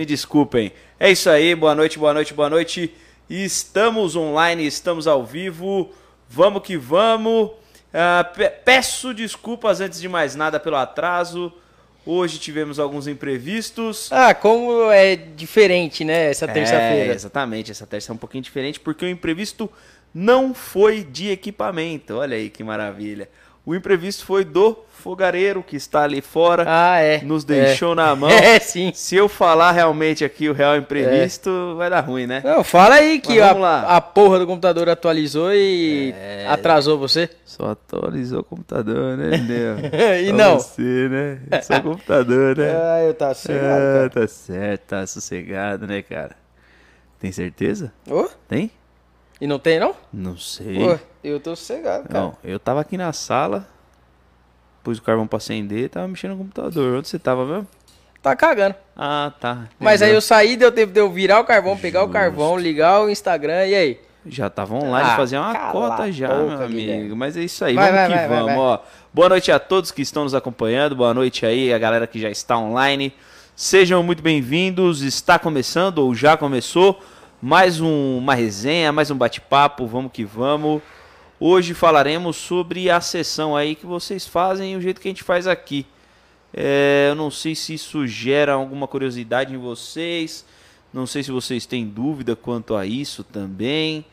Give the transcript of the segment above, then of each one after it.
me desculpem. É isso aí, boa noite, boa noite, boa noite. Estamos online, estamos ao vivo. Vamos que vamos. Pe- peço desculpas antes de mais nada pelo atraso. Hoje tivemos alguns imprevistos. Ah, como é diferente, né, essa É, terça-feira. exatamente, essa terça é um pouquinho diferente porque o imprevisto não foi de equipamento. Olha aí que maravilha. O imprevisto foi do fogareiro que está ali fora, Ah, é. nos deixou na mão. É, sim. Se eu falar realmente aqui o real imprevisto, vai dar ruim, né? Não, fala aí que a, a porra do computador atualizou e É. atrasou você. Só atualizou o computador, né, Neu? E Só não. Você, né? Só o computador, né? Ah, eu tá Ah, tá certo, tá sossegado, né, cara? Tem certeza? Ô, Tem? E não tem, não? Não sei. Pô, eu tô sossegado, cara. Não, eu tava aqui na sala, pus o carvão pra acender, tava mexendo no computador. Onde você tava mesmo? Tá cagando. Ah, tá. Mas aí Entendeu? eu saí, deu tempo de eu virar o carvão, pegar o carvão, ligar o Instagram, e aí? Já tava online, Ah, fazer uma cota já, boca, meu amigo. Guilherme. Mas é isso aí, Vai, vamos vai, que vai, vamos, ó. Boa noite a todos que estão nos acompanhando, boa noite aí a galera que já está online. Sejam muito bem-vindos, está começando ou já começou mais um- uma resenha, mais um bate-papo, vamos que vamos. Hoje falaremos sobre a sessão aí que vocês fazem e o jeito que a gente faz aqui. É, eu não sei se isso gera alguma curiosidade em vocês. Não sei se vocês têm dúvida quanto a isso também.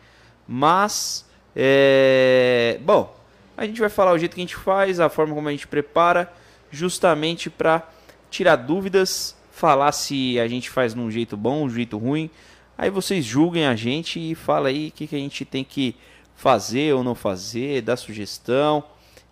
Mas, é, bom, a gente vai falar o jeito que a gente faz, a forma como a gente prepara, justamente para tirar dúvidas, falar se a gente faz num jeito bom, um jeito ruim. Aí vocês julguem a gente e fala aí o que, que a gente tem que fazer ou não fazer, dar sugestão,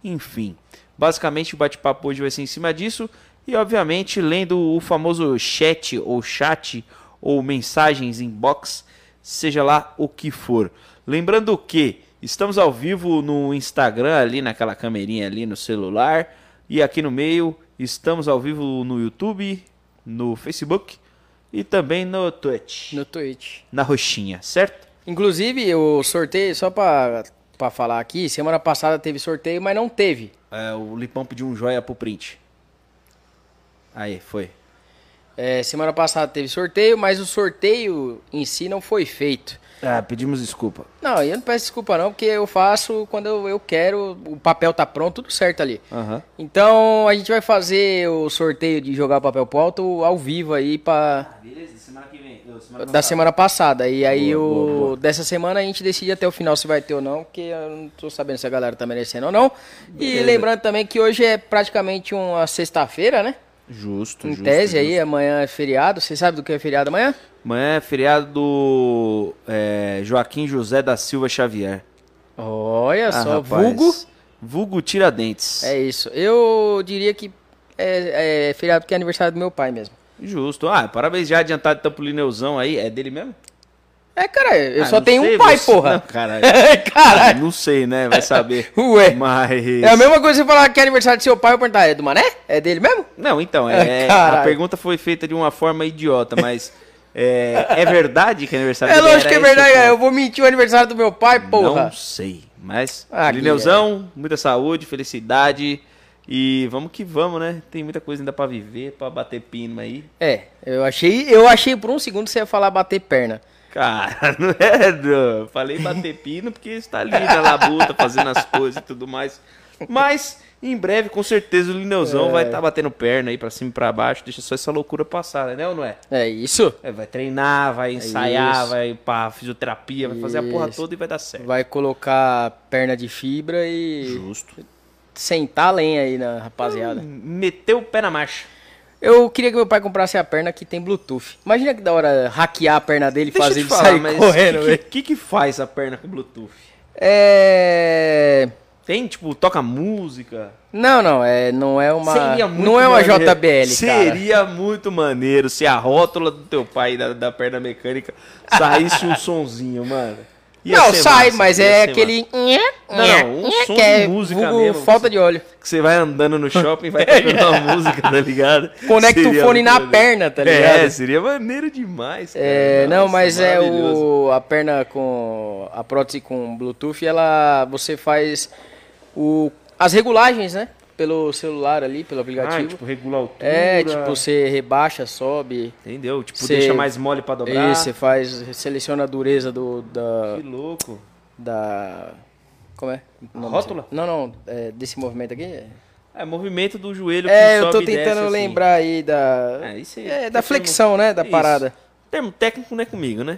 enfim. Basicamente o bate-papo hoje vai ser em cima disso e obviamente lendo o famoso chat ou chat ou mensagens inbox, seja lá o que for. Lembrando que estamos ao vivo no Instagram ali naquela camerinha ali no celular e aqui no meio estamos ao vivo no YouTube, no Facebook e também no Twitch, No Twitch. na roxinha, certo? Inclusive, o sorteio, só pra, pra falar aqui, semana passada teve sorteio, mas não teve. É, o Lipão pediu um joia pro print. Aí, foi. É, semana passada teve sorteio, mas o sorteio em si não foi feito. Ah, pedimos desculpa. Não, eu não peço desculpa não, porque eu faço quando eu, eu quero, o papel tá pronto, tudo certo ali. Aham. Então a gente vai fazer o sorteio de jogar o papel pro alto ao vivo aí pra, Beleza, semana que vem. da semana passada. E aí Boa, o boa, boa. dessa semana a gente decide até o final se vai ter ou não, porque eu não tô sabendo se a galera tá merecendo ou não. E Beleza. lembrando também que hoje é praticamente uma sexta-feira, né? Justo, Em justo. tese aí, justo. amanhã é feriado. Você sabe do que é feriado amanhã? Amanhã é feriado do é, Joaquim José da Silva Xavier. Olha Ah, só, rapaz. vulgo. Vulgo Tiradentes. É isso. Eu diria que é, é feriado porque é aniversário do meu pai mesmo. Justo. Ah, parabéns já adiantado então pro Lineuzão aí. É dele mesmo? É, cara, eu Ah, só tenho sei, um pai, você- porra. Não, caralho. Caralho. Não sei, né? Vai saber. Ué. Mas... É a mesma coisa você falar que é aniversário do seu pai, eu perguntar, é do Mané? É dele mesmo? Não, então, é, a Caralho. pergunta foi feita de uma forma idiota, mas é, é verdade que é aniversário É dele lógico que é verdade, o ponto? eu vou mentir o aniversário do meu pai, porra. Não sei, mas Ah, Lineuzão, muita saúde, felicidade e vamos que vamos, né? Tem muita coisa ainda pra viver, pra bater pino aí. É, eu achei, eu achei por um segundo que você ia falar bater perna. Cara, não é, não. Falei bater pino porque está ali na labuta, fazendo as coisas e tudo mais. Mas, em breve, com certeza, o Lineuzão É. vai estar batendo perna aí pra cima e pra baixo. Deixa só essa loucura passar, né? Ou não é? É isso. É, vai treinar, vai ensaiar, isso. vai pra fisioterapia, vai fazer a porra Isso. toda e vai dar certo. Vai colocar perna de fibra e Justo. sentar lenha aí na rapaziada. Meteu o pé na marcha. Eu queria que meu pai comprasse a perna que tem Bluetooth. Imagina que da hora hackear a perna dele e fazer ele falar, sair correndo, o que, que, que faz a perna com Bluetooth? É. Tem, tipo, toca música? Não, não, é, não é uma. Seria muito Não é uma maneiro. JBL, cara. Seria muito maneiro se a rótula do teu pai da, da perna mecânica saísse um sonzinho, mano. Não, sai, massa, mas é aquele. Não, um som que de é música mesmo, Falta de óleo. Que você vai andando no shopping e vai tocando uma música, tá ligado? Conecta Seria o fone na maneiro. perna, tá ligado? É, seria maneiro demais, cara. É, não, Nossa, mas é o a perna com a prótese com Bluetooth, ela você faz o as regulagens, né? Pelo celular ali, pelo Ah, aplicativo. tipo, regula a altura. é, tipo, você rebaixa, sobe. Entendeu? Tipo, Você- deixa mais mole pra dobrar. Isso, você faz, seleciona a dureza do, da, Que louco. da... Como é? O nome Rótula? Não, não, é, desse movimento aqui. É, movimento do joelho É, que eu tô tentando desce, assim. lembrar aí da... É, isso aí. É, da Termo- flexão, né, da Isso. parada. Termo técnico não é comigo, né?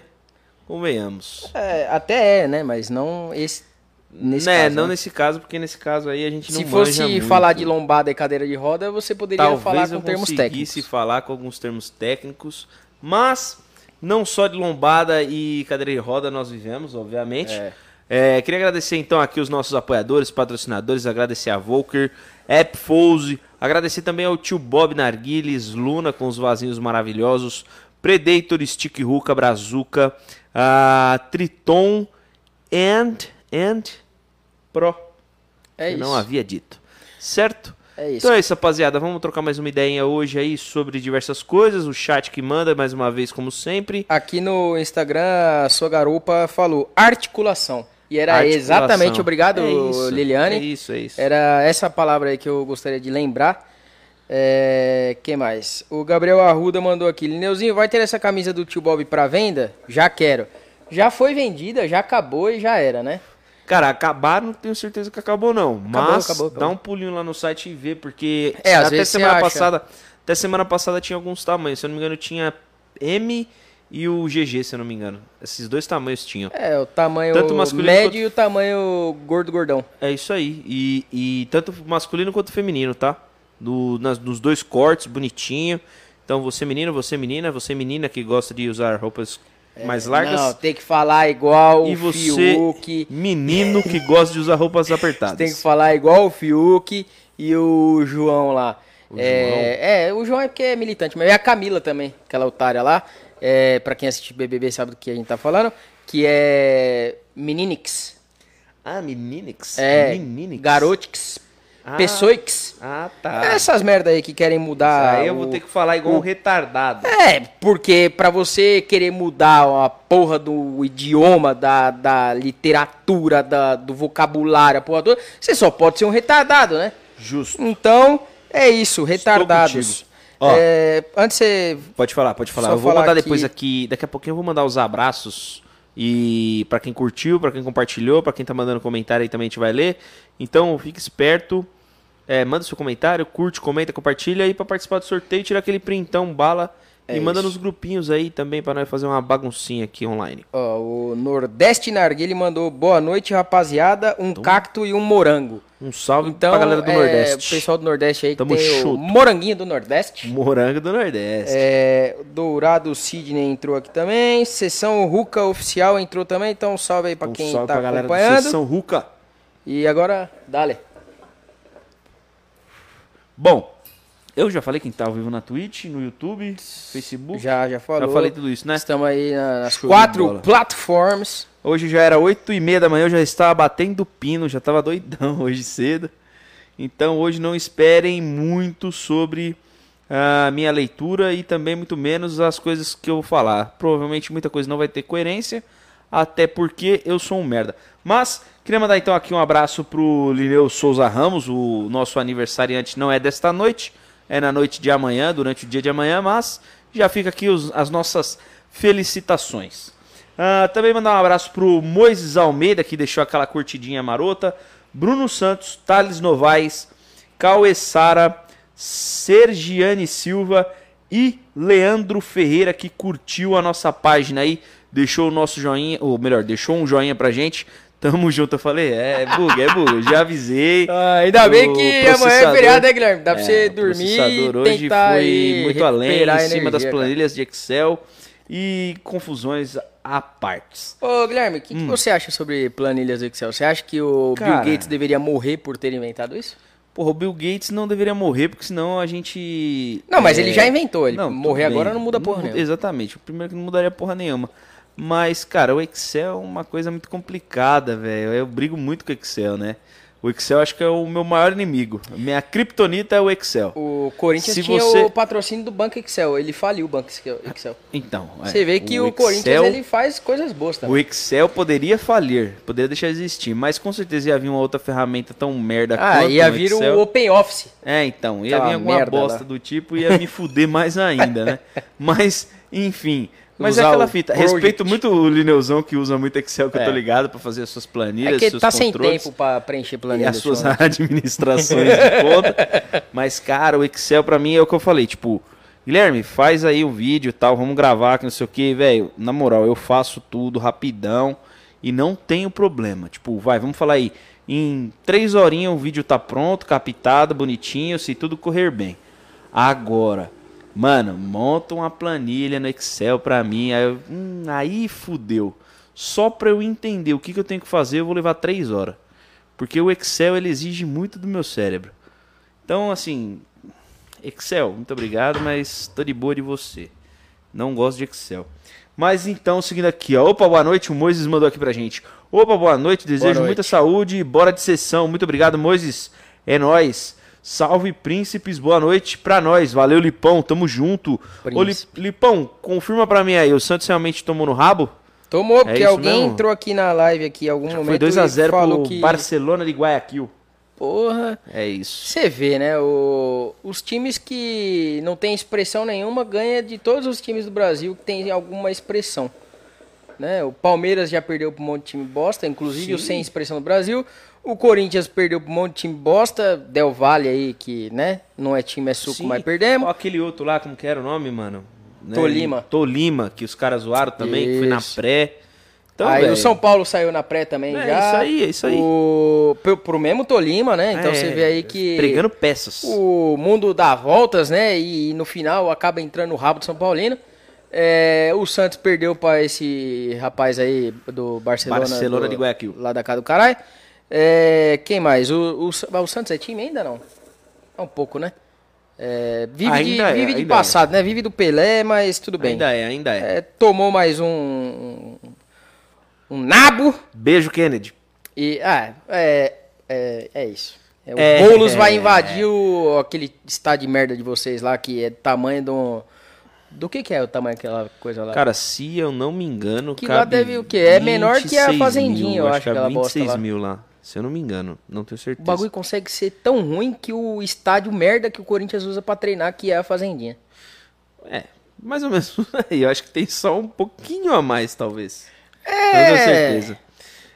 Convenhamos. É, até é, né, mas não esse, nesse né, caso. não né? nesse caso, porque nesse caso aí a gente não Se fosse muito. falar de lombada e cadeira de roda, você poderia Talvez falar eu com termos técnicos. falar com alguns termos técnicos, mas não só de lombada e cadeira de roda nós vivemos, obviamente. É. É, queria agradecer então aqui os nossos apoiadores, patrocinadores, agradecer a Volker, App Fose, agradecer também ao tio Bob Narguiles, Luna com os vasinhos maravilhosos, Predator, Stick Ruka, Brazuca, a Triton and, and Pro. É que isso. não havia dito. Certo? É isso. Então é isso, rapaziada. Vamos trocar mais uma ideinha hoje aí sobre diversas coisas. O chat que manda, mais uma vez, como sempre. Aqui no Instagram, a sua garupa falou articulação. E era Articulação. exatamente, obrigado, É isso, Liliane. É isso, é isso. Era essa palavra aí que eu gostaria de lembrar. É, que mais? O Gabriel Arruda mandou aqui. Lineuzinho, vai ter essa camisa do tio Bob pra venda? Já quero. Já foi vendida, já acabou e já era, né? Cara, acabar não tenho certeza que acabou, não. Mas acabou, acabou. dá um pulinho lá no site e vê, porque É, até semana passada. Até semana passada tinha alguns tamanhos. Se eu não me engano, tinha M e o GG, se eu não me engano. Esses dois tamanhos tinham. É, o tamanho Tanto masculino médio quanto- e o tamanho gordo gordão. É isso aí. E, e tanto masculino quanto feminino, tá? Do, nas, nos dois cortes, bonitinho. Então, você menino, você menina, você menina que gosta de usar roupas mais largas. Não, tem que falar igual e o você, Fiuk. menino que gosta de usar roupas apertadas. Tem que falar igual o Fiuk e o João lá. é, é, o João é porque é militante, mas e a Camila também, aquela otária lá. É, pra quem assiste BBB sabe do que a gente tá falando. Que é Meninix. Ah, meninix? É, Meninix. Garotix. Ah. Pessoix. Ah, tá. Essas merda aí que querem mudar. aí eu vou o- ter que falar igual um retardado. É, porque pra você querer mudar a porra do idioma, da, da literatura, da, do vocabulário, a porra toda, você só pode ser um retardado, né? Justo. Então, é isso, retardados. Ó. É, antes você. Pode falar, pode falar. Eu vou falar mandar depois aqui- aqui, daqui a pouquinho eu vou mandar os abraços e para quem curtiu, para quem compartilhou, para quem tá mandando comentário aí também a gente vai ler. Então, fique esperto. É, manda seu comentário, curte, comenta, compartilha aí para participar do sorteio, tira aquele printão bala É e manda isso. nos grupinhos aí também para nós fazer uma baguncinha aqui online. Ó, o Nordeste Narguile mandou boa noite, rapaziada. Um cacto e um morango. Um salve Então, pra galera do é, Nordeste. O pessoal do Nordeste aí que Tamo tem chuto. o moranguinho do Nordeste. Morango do Nordeste. É, Dourado Sidney entrou aqui também. Sessão Ruca Oficial entrou também. Então, um salve aí pra um quem salve tá pra galera do acompanhando. Sessão Ruca. E agora, dale. Bom, eu já falei quem tá ao vivo na Twitch, no YouTube, Facebook. Já, já falou. Já falei tudo isso, né? Estamos aí na- nas Show quatro plataformas. Hoje já era 8 e meia da manhã, eu já estava batendo pino, já estava doidão hoje cedo. Então hoje não esperem muito sobre a minha leitura e também muito menos as coisas que eu vou falar. Provavelmente muita coisa não vai ter coerência, até porque eu sou um merda. Mas queria mandar então aqui um abraço pro Lineu Souza Ramos, o nosso aniversariante não é desta noite, é na noite de amanhã, durante o dia de amanhã, mas já fica aqui os- as nossas felicitações. Ah, também mandar um abraço pro Moises Almeida, que deixou aquela curtidinha marota. Bruno Santos, Thales Novaes, Cauê Sara, Sergiane Silva e Leandro Ferreira, que curtiu a nossa página aí, deixou o nosso joinha, ou melhor, deixou um joinha pra gente. Tamo junto, eu falei, é, é bug, é bug, já avisei. Ah, ainda bem O que amanhã é feriado, né, Guilherme? Dá pra É, você o dormir e hoje tentar foi muito além, em cima das cara. planilhas de Excel e confusões à partes. Ô, Guilherme, o que, que você acha sobre planilhas do Excel? Você acha que o Hum. Cara- Bill Gates deveria morrer por ter inventado isso? Porra, o Bill Gates não deveria morrer, porque senão a gente. Não, mas é, ele já inventou, ele tudo morrer agora não muda porra muda- nenhuma. Exatamente, o primeiro que não mudaria porra nenhuma. Mas, cara, o Excel é uma coisa muito complicada, velho. Eu brigo muito com o Excel, né? O Excel acho que é o meu maior inimigo. Minha criptonita é o Excel. O Corinthians Se tinha você- o patrocínio do Banco Excel. Ele faliu o Banco Excel. Então, é, Você vê que o, Excel- Corinthians ele faz coisas boas também. O Excel poderia falir, poderia deixar de existir, mas com certeza ia vir uma outra ferramenta tão merda Ah, quanto ia o vir Excel. o Open Office. É, então, ia Aquela vir alguma bosta lá. do tipo e ia me fuder mais ainda, né? Mas, enfim. Mas é aquela fita. Project. Respeito muito o Lineuzão que usa muito Excel, que eu tô É. ligado, pra fazer as suas planilhas, É que seus tá sem tempo pra preencher e planilha. as suas administrações de conta. Mas, cara, o Excel pra mim é o que eu falei, tipo, Guilherme, faz aí o vídeo e tal, vamos gravar, que não sei o que, velho. Na moral, eu faço tudo rapidão e não tenho problema. Tipo, vai, vamos falar aí. Em três horinhas o vídeo tá pronto, captado, bonitinho, se tudo correr bem. Agora, mano, monta uma planilha no Excel pra mim. Aí, eu, hum, aí fudeu. Só pra eu entender o que, que eu tenho que fazer, eu vou levar três horas. Porque o Excel ele exige muito do meu cérebro. Então, assim, Excel, muito obrigado, mas tô de boa de você. Não gosto de Excel. Mas então, seguindo aqui, ó. Opa, boa noite. O Moises mandou aqui pra gente. Opa, boa noite. Desejo noite. muita saúde. Bora de sessão. Muito obrigado, Moises. É nóis. Salve, príncipes. Boa noite pra nós. Valeu, Lipão. Tamo junto. Ô, Li-. Lipão, confirma pra mim aí. O Santos realmente tomou no rabo? Tomou, porque isso alguém mesmo? entrou aqui na live aqui em algum Foi momento 2x0 e falou pro que... Barcelona de Guayaquil. Porra... É isso. Você vê, né? O- os times que não tem expressão nenhuma ganha de todos os times do Brasil que tem alguma expressão. Né? O Palmeiras já perdeu para um monte de time bosta, inclusive o Sim. sem expressão do Brasil. O Corinthians perdeu um monte de time bosta. Del Valle aí, que né? não é time, é suco, Sim. mas perdemos. Ó, aquele outro lá, como que era o nome, mano? Né? Tolima. Tolima, que os caras zoaram também, que foi na pré. Então, aí velho, o São Paulo saiu na pré também É já. isso aí, é isso aí. O, pro, pro mesmo Tolima, né? Então é, você vê aí que. Pregando peças. o mundo dá voltas, né? E no final acaba entrando no rabo do São Paulino. É, o Santos perdeu para esse rapaz aí do Barcelona. Barcelona do- de Guayaquil. Lá da casa do caralho. É, quem mais? O, o, o Santos é time ainda não? É um pouco, né? É, vive de, Ainda é, vive de é. passado, né? Vive do Pelé, mas tudo bem. Ainda é, ainda é. É, tomou mais um. Um nabo. Beijo, Kennedy. E. Ah, é. É, é isso. É, o É, Boulos vai invadir o, aquele estado de merda de vocês lá, que é do tamanho do. Do que, que é o tamanho daquela coisa lá? Cara, se eu não me engano, Que lá deve o quê? É menor que a 26 Fazendinha, mil, eu acho, que cabe aquela bosta 26 lá. mil lá. Se eu não me engano, não tenho o certeza. bagulho consegue ser tão ruim que o estádio merda que o Corinthians usa pra treinar, que é a Fazendinha. É, mais ou menos. Eu acho que tem só um pouquinho a mais, talvez. É. Não tenho certeza.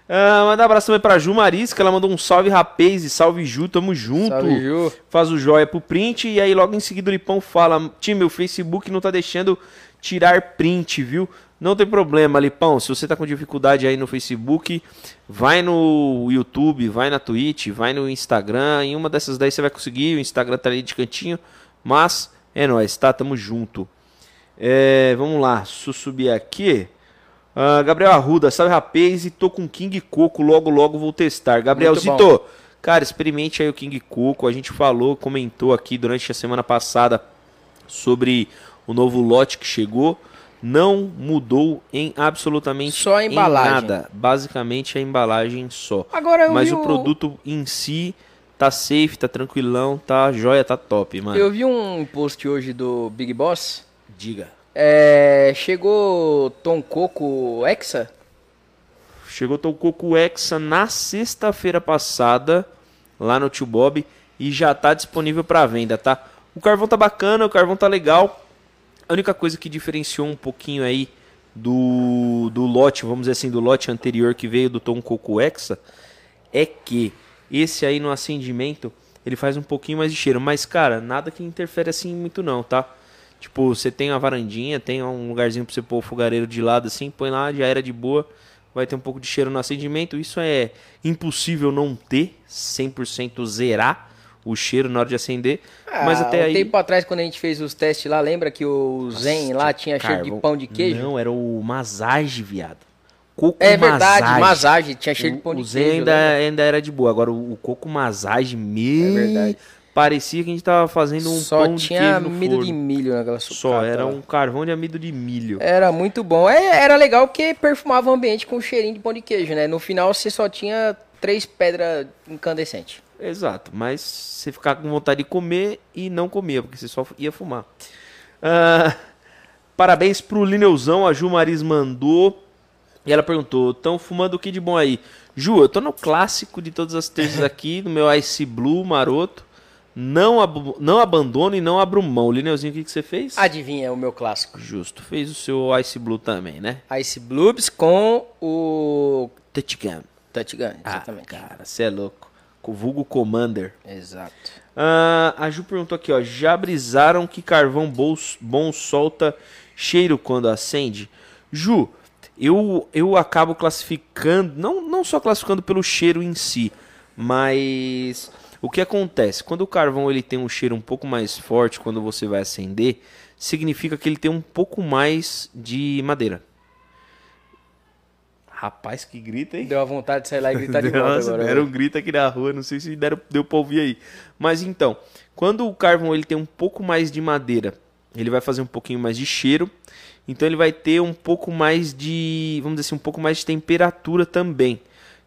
Ah, mandar um abraço também pra Ju Maris, que ela mandou um salve rapaz e salve Ju, tamo junto. Salve, Ju. Faz o joia pro print e aí logo em seguida o Lipão fala: Time, o Facebook não tá deixando tirar print, viu? Não tem problema, Lipão. Se você tá com dificuldade aí no Facebook, vai no YouTube, vai na Twitch, vai no Instagram. Em uma dessas daí você vai conseguir. O Instagram tá ali de cantinho. Mas é nóis, tá? Tamo junto. É, vamos lá, eu subir aqui. Ah, Gabriel Arruda, salve rapaz, e tô com King Coco, logo logo vou testar. Gabrielzito, cara, experimente aí o King Coco, a gente falou, comentou aqui durante a semana passada sobre o novo lote que chegou, não mudou em absolutamente Só a em embalagem. nada, basicamente a embalagem só. Agora eu Mas o produto em si tá safe, tá tranquilão, tá joia, tá top, mano. Eu vi um post hoje do Big Boss. Diga. É, chegou Tom Coco Hexa? Chegou o Coco Hexa na sexta-feira passada, lá no Tio Bob, e já tá disponível para venda, tá? O carvão tá bacana, o carvão tá legal. A única coisa que diferenciou um pouquinho aí do, do lote, vamos dizer assim, do lote anterior que veio do Tom Coco Hexa, é que esse aí no acendimento, ele faz um pouquinho mais de cheiro. Mas, cara, nada que interfere assim muito não, tá? Tipo, você tem uma varandinha, tem um lugarzinho pra você pôr o fogareiro de lado assim, põe lá, já era de boa. Vai ter um pouco de cheiro no acendimento. Isso é impossível não ter, 100% zerar o cheiro na hora de acender. mas Ah, até um aí... tempo atrás, quando a gente fez os testes lá, lembra que o Zen lá tinha cheiro de Carvão. pão de queijo? Não, era o Masage, viado. Coco é verdade, Masage. Masage, tinha cheiro de pão O, de o Zen queijo. ainda, ainda era de boa. Agora o, o coco masage, meu. É verdade. Parecia que a gente tava fazendo um Só pão de tinha amido forno. de milho naquela Só, sucata era lá. um carvão de amido de milho. Era muito bom. É, era legal porque perfumava o ambiente com cheirinho de pão de queijo, né? No final você só tinha três pedras incandescentes. Exato, mas você ficar com vontade de comer e não comia, porque você só ia fumar. Uh, parabéns pro Lineuzão, a Ju Maris mandou. E ela perguntou: estão fumando o que de bom aí? Ju, eu tô no clássico de todas as terças aqui, no meu Ice Blue maroto. Não, ab não abandono e não abro mão. Lineuzinho, o que, que você fez? Adivinha, é o meu clássico. Justo. Fez o seu Ice Blue também, né? Ice Blues com o Touch Gun. Touch Gun, ah, exatamente. Ah, cara, você é louco. Vulgo Commander. Exato. Ah, a Ju perguntou aqui, ó. Já brisaram que carvão bom, bom solta cheiro quando acende? Ju, eu, eu acabo classificando, não, não só classificando pelo cheiro em si, mas o que acontece? Quando o carvão ele tem um cheiro um pouco mais forte quando você vai acender, significa que ele tem um pouco mais de madeira. Rapaz, que grita, hein? Deu a vontade de sair lá e gritar de volta Nossa, agora. Deram um grito aqui na rua, não sei se deram, deu pra ouvir aí. Mas então, quando o carvão ele tem um pouco mais de madeira, ele vai fazer um pouquinho mais de cheiro então ele vai ter um pouco mais de, vamos dizer assim, um pouco mais de temperatura também.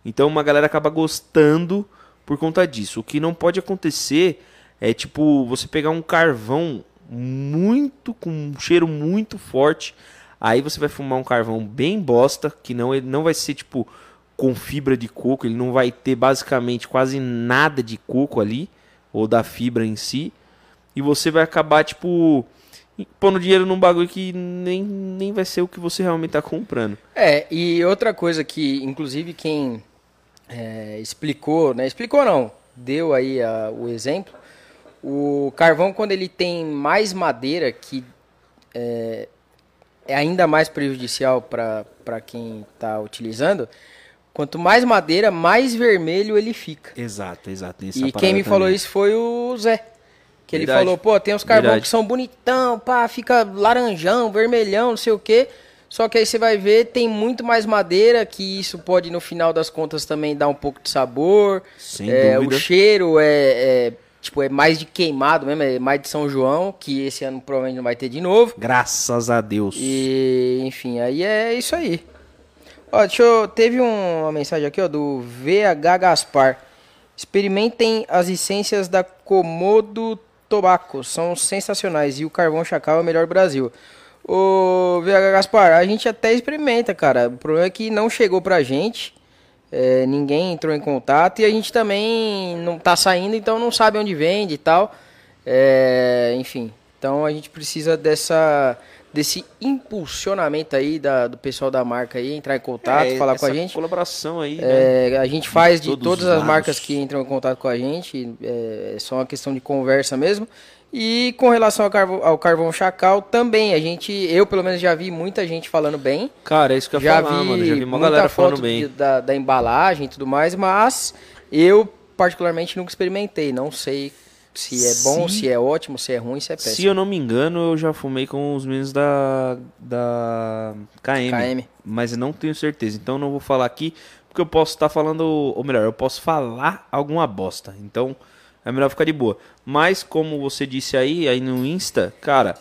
Então uma galera acaba gostando por conta disso. O que não pode acontecer é tipo você pegar um carvão muito com um cheiro muito forte, aí você vai fumar um carvão bem bosta, que não ele não vai ser tipo com fibra de coco, ele não vai ter basicamente quase nada de coco ali ou da fibra em si, e você vai acabar tipo pondo dinheiro num bagulho que nem, nem vai ser o que você realmente está comprando. É, e outra coisa que, inclusive, quem é, explicou, né? Explicou não, deu aí a, o exemplo. O carvão, quando ele tem mais madeira, que é, é ainda mais prejudicial para quem está utilizando, quanto mais madeira, mais vermelho ele fica. Exato, exato. E quem me também. falou isso foi o Zé. Que Verdade. ele falou, pô, tem uns carvão que são bonitão, pá, fica laranjão, vermelhão, não sei o quê. Só que aí você vai ver, tem muito mais madeira, que isso pode, no final das contas, também dar um pouco de sabor. Sem é, dúvida. O cheiro é, é, tipo, é mais de queimado mesmo, é mais de São João, que esse ano provavelmente não vai ter de novo. Graças a Deus. E, enfim, aí é isso aí. Ó, deixa eu, teve um, uma mensagem aqui, ó, do VH Gaspar. Experimentem as essências da Komodo Tobacco são sensacionais e o carvão chacal é o melhor do Brasil. O VH Gaspar, a gente até experimenta, cara. O problema é que não chegou pra gente. É, ninguém entrou em contato e a gente também não tá saindo, então não sabe onde vende e tal. É, enfim, então a gente precisa dessa desse impulsionamento aí da, do pessoal da marca aí, entrar em contato, é, falar com a gente. colaboração aí, é, né? A gente faz de, de todas as marcas que entram em contato com a gente, é, é só uma questão de conversa mesmo. E com relação ao carvão, ao carvão chacal, também a gente, eu pelo menos já vi muita gente falando bem. Cara, é isso que eu já falar, vi, mano. Já vi uma galera falando bem. De, da, da embalagem e tudo mais, mas eu particularmente nunca experimentei, não sei se é bom, se, se é ótimo, se é ruim, se é péssimo. Se eu não me engano, eu já fumei com os meninos da, da KM, KM. Mas não tenho certeza. Então não vou falar aqui, porque eu posso estar falando, ou melhor, eu posso falar alguma bosta. Então é melhor ficar de boa. Mas como você disse aí, aí no Insta, cara,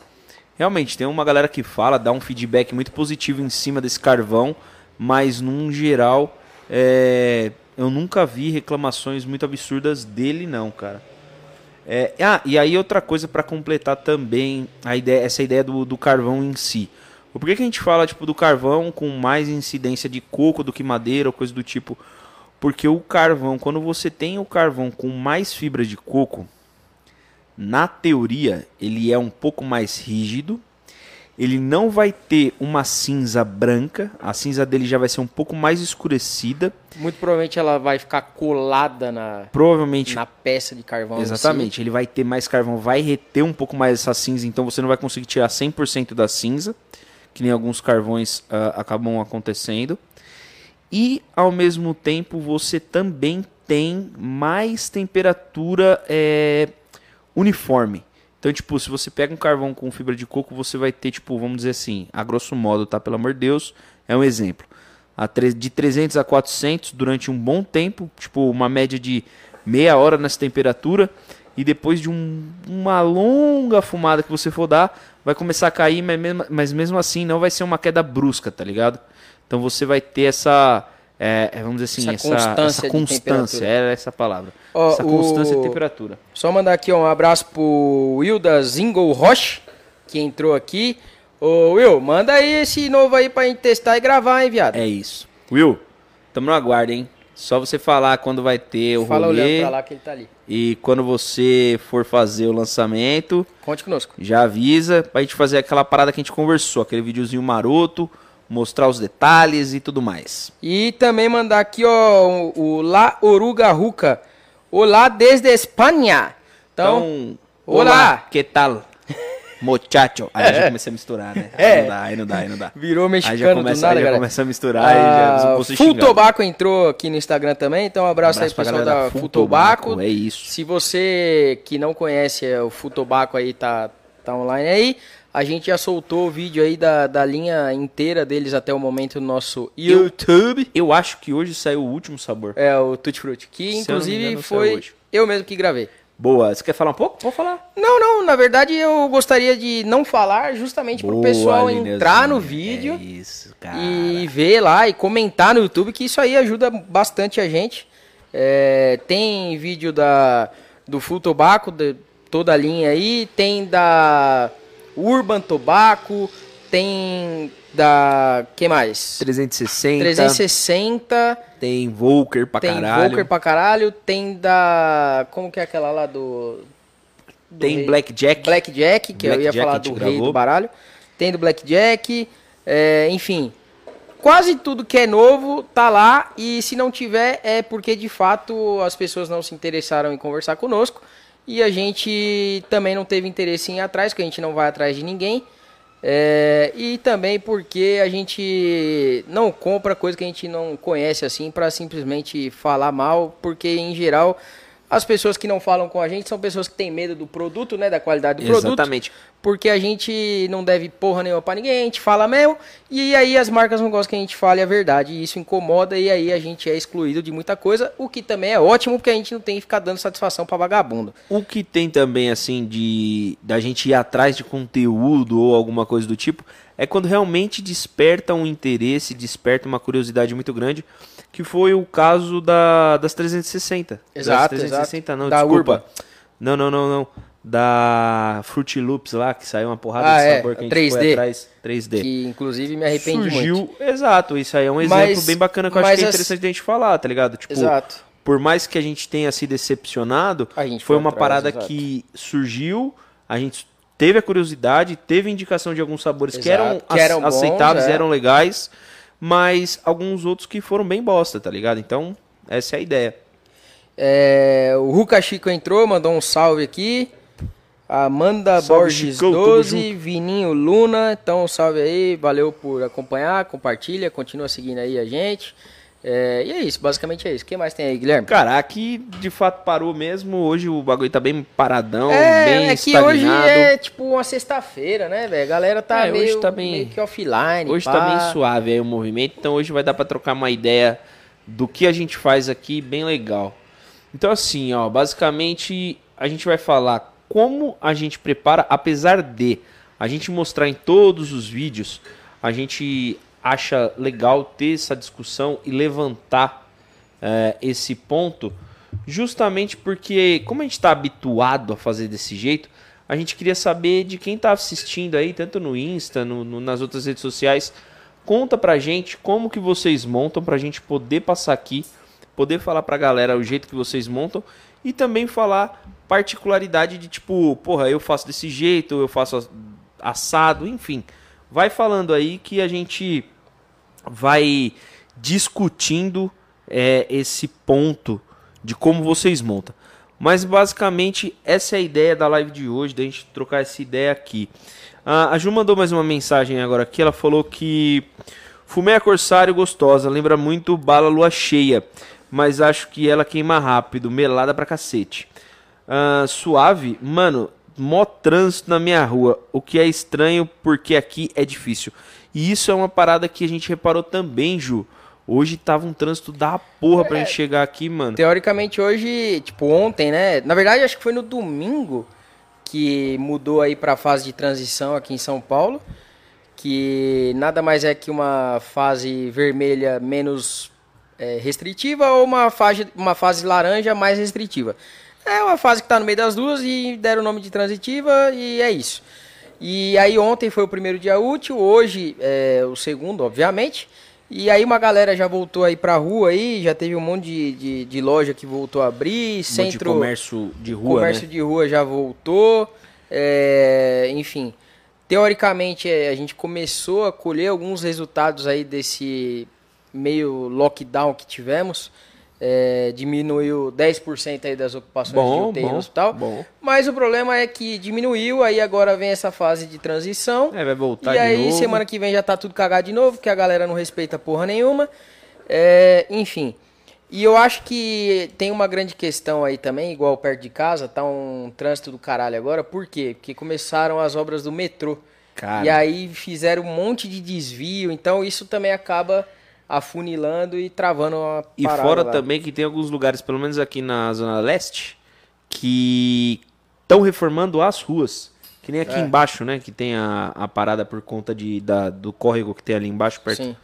realmente tem uma galera que fala, dá um feedback muito positivo em cima desse carvão, mas num geral, é, eu nunca vi reclamações muito absurdas dele não, cara. É, ah, e aí outra coisa para completar também a ideia, essa ideia do, do carvão em si. Por que, que a gente fala tipo do carvão com mais incidência de coco do que madeira ou coisa do tipo? Porque o carvão, quando você tem o carvão com mais fibra de coco, na teoria ele é um pouco mais rígido ele não vai ter uma cinza branca, a cinza dele já vai ser um pouco mais escurecida. Muito provavelmente ela vai ficar colada na, provavelmente, na peça de carvão. Exatamente, ele vai ter mais carvão, vai reter um pouco mais essa cinza, então você não vai conseguir tirar 100% da cinza, que nem alguns carvões uh, acabam acontecendo. E ao mesmo tempo você também tem mais temperatura é, uniforme. Então, tipo, se você pega um carvão com fibra de coco, você vai ter, tipo, vamos dizer assim, a grosso modo, tá? Pelo amor de Deus, é um exemplo. De 300 a 400 durante um bom tempo, tipo, uma média de meia hora nessa temperatura. E depois de um, uma longa fumada que você for dar, vai começar a cair, mas mesmo, mas mesmo assim não vai ser uma queda brusca, tá ligado? Então você vai ter essa, é, é, vamos dizer assim, Essa essa, constância essa constância, era essa palavra. Ó, essa constância o- de temperatura. Só mandar aqui um abraço pro Will da Zingle Roche, que entrou aqui. Ô Will, manda aí esse novo aí pra gente testar e gravar, hein, viado? É isso. Will, tamo no aguardo, hein? Só você falar quando vai ter o Fala rolê olhando pra lá que ele tá ali. e quando você for fazer o lançamento, Conte conosco. já avisa pra gente fazer aquela parada que a gente conversou, aquele videozinho maroto, mostrar os detalhes e tudo mais. E também mandar aqui, ó, o, La Oruga Ruca. Olá desde Espanha. Então, Então, olá. que tal? Muchacho. Aí já comecei a misturar, né? É. Aí não dá, aí não dá, aí não dá. virou Aí mexicano já do começa, nada, aí já galera. começa a misturar, aí já Ah, Full xingar. Tobaco entrou aqui no Instagram também, então um abraço, Abraço aí pessoal da da Full Full Tobaco. Tobaco, é isso. Se você que não conhece é, o Full Tobaco aí tá, tá online aí, a gente já soltou o vídeo aí da, da linha inteira deles até o momento no nosso YouTube. Eu acho que hoje saiu o último sabor. É o Tutti Frutti, que Se eu inclusive engano, foi eu mesmo que gravei. Boa. Você quer falar um pouco? Pode falar. Não, não, na verdade eu gostaria de não falar justamente pro Boa, pessoal Lineuzinho. entrar no vídeo. É isso, cara. e ver lá e comentar no YouTube, que isso aí ajuda bastante a gente. É, tem vídeo da, do Full Tobaco, de toda a linha aí, tem da Urban Tobacco, tem da. que mais? 360. 360, Tem Volker pra tem caralho. Volker pra caralho, tem da. Como que é aquela lá do. do Tem Blackjack. Blackjack, que eu ia Blackjack falar do rei gravou. do baralho. Tem do Blackjack, é, enfim. Quase tudo que é novo tá lá e se não tiver é porque de fato as pessoas não se interessaram em conversar conosco e a gente também não teve interesse em ir atrás, que a gente não vai atrás de ninguém. É, e também porque a gente não compra coisa que a gente não conhece assim para simplesmente falar mal, porque em geral as pessoas que não falam com a gente são pessoas que têm medo do produto, né, da qualidade do produto Exatamente. porque a gente não deve porra nenhuma pra ninguém, a gente fala mesmo, e aí as marcas não gostam que a gente fale a verdade, e isso incomoda, e aí a gente é excluído de muita coisa, o que também é ótimo, porque a gente não tem que ficar dando satisfação pra vagabundo. O que tem também, assim, de da gente ir atrás de conteúdo ou alguma coisa do tipo, é quando realmente desperta um interesse, desperta uma curiosidade muito grande, que foi o caso da, das 360. Exato, das 360 não, Da desculpa. Urban. Não, não, não, não. Da Fruity Loops lá, que saiu uma porrada Ah, de é, sabor que a gente 3D. foi atrás. 3D. Que inclusive me arrepende Surgiu, muito. exato, isso aí é um exemplo Mas- bem bacana que eu acho que é as- interessante a gente falar, tá ligado? Tipo, Exato. por mais que a gente tenha se decepcionado, foi foi uma atrás, parada exato. que surgiu, a gente teve a curiosidade, teve indicação de alguns sabores que eram, Exato, que eram bons, aceitáveis, é. eram legais, mas alguns outros que foram bem bosta, tá ligado? Então, essa é a ideia. É, o Ruka Chico entrou, mandou um salve aqui. Amanda Salve, Borges Chicão, tamo 12, Vininho Luna. Então, salve aí, valeu por acompanhar, compartilha, continua seguindo aí a gente. É, e é isso, basicamente é isso. O que mais tem aí, Guilherme? Cara, aqui de fato parou mesmo, hoje o bagulho tá bem paradão, É, bem é que estagnado. hoje é tipo uma sexta-feira, né, velho? A galera tá É, hoje meio, tá bem- meio que offline. Hoje pá. tá bem suave aí o movimento, então hoje vai dar pra trocar uma ideia do que a gente faz aqui bem legal. Então assim, ó, basicamente a gente vai falar como a gente prepara, apesar de a gente mostrar em todos os vídeos, a gente acha legal ter essa discussão e levantar é, esse ponto, justamente porque, como a gente está habituado a fazer desse jeito, a gente queria saber de quem está assistindo aí, tanto no Insta, no, no- nas outras redes sociais. Conta pra gente como que vocês montam pra gente poder passar aqui, poder falar pra galera o jeito que vocês montam e também falar particularidade de tipo, porra, eu faço desse jeito, eu faço as- assado, enfim. Vai falando aí que a gente vai discutindo é, esse ponto de como vocês montam. Mas basicamente essa é a ideia da live de hoje, da gente trocar essa ideia aqui. Ah, a Ju mandou mais uma mensagem agora aqui, ela falou que fumei a Corsário gostosa, lembra muito bala lua cheia, mas acho que ela queima rápido, melada pra cacete. Ah, suave, mano, mó trânsito na minha rua, o que é estranho porque aqui é difícil. E isso é uma parada que a gente reparou também, Ju. Hoje tava um trânsito da porra pra gente chegar aqui, mano. Teoricamente hoje, tipo ontem, né? Na verdade, acho que foi no domingo que mudou aí pra fase de transição aqui em São Paulo, que nada mais é que uma fase vermelha menos é, restritiva ou uma fase, uma fase laranja mais restritiva. É uma fase que está no meio das duas e deram o nome de transitiva e é isso. E aí ontem foi o primeiro dia útil, hoje é o segundo, obviamente. E aí uma galera já voltou aí pra rua aí, já teve um monte de, de, de loja que voltou a abrir, um centro... de comércio de rua, Comércio né? de rua já voltou, é, enfim. Teoricamente, é, a gente começou a colher alguns resultados aí desse meio lockdown que tivemos. É, diminuiu 10% aí das ocupações Bom, de UTI bom, no hospital. bom. Mas o problema é que diminuiu, aí agora vem essa fase de transição. É, vai voltar e de aí novo. semana que vem já tá tudo cagado de novo, porque a galera não respeita porra nenhuma. É, enfim. E eu acho que tem uma grande questão aí também, igual perto de casa, tá um trânsito do caralho agora. Por quê? Porque começaram as obras do metrô. Cara. E aí fizeram um monte de desvio, então isso também acaba afunilando e travando a E fora lá. também que tem alguns lugares, pelo menos aqui na Zona Leste, que estão reformando as ruas. Que nem aqui É. embaixo, né? Que tem a, a parada por conta de, da, do córrego que tem ali embaixo, perto, Sim.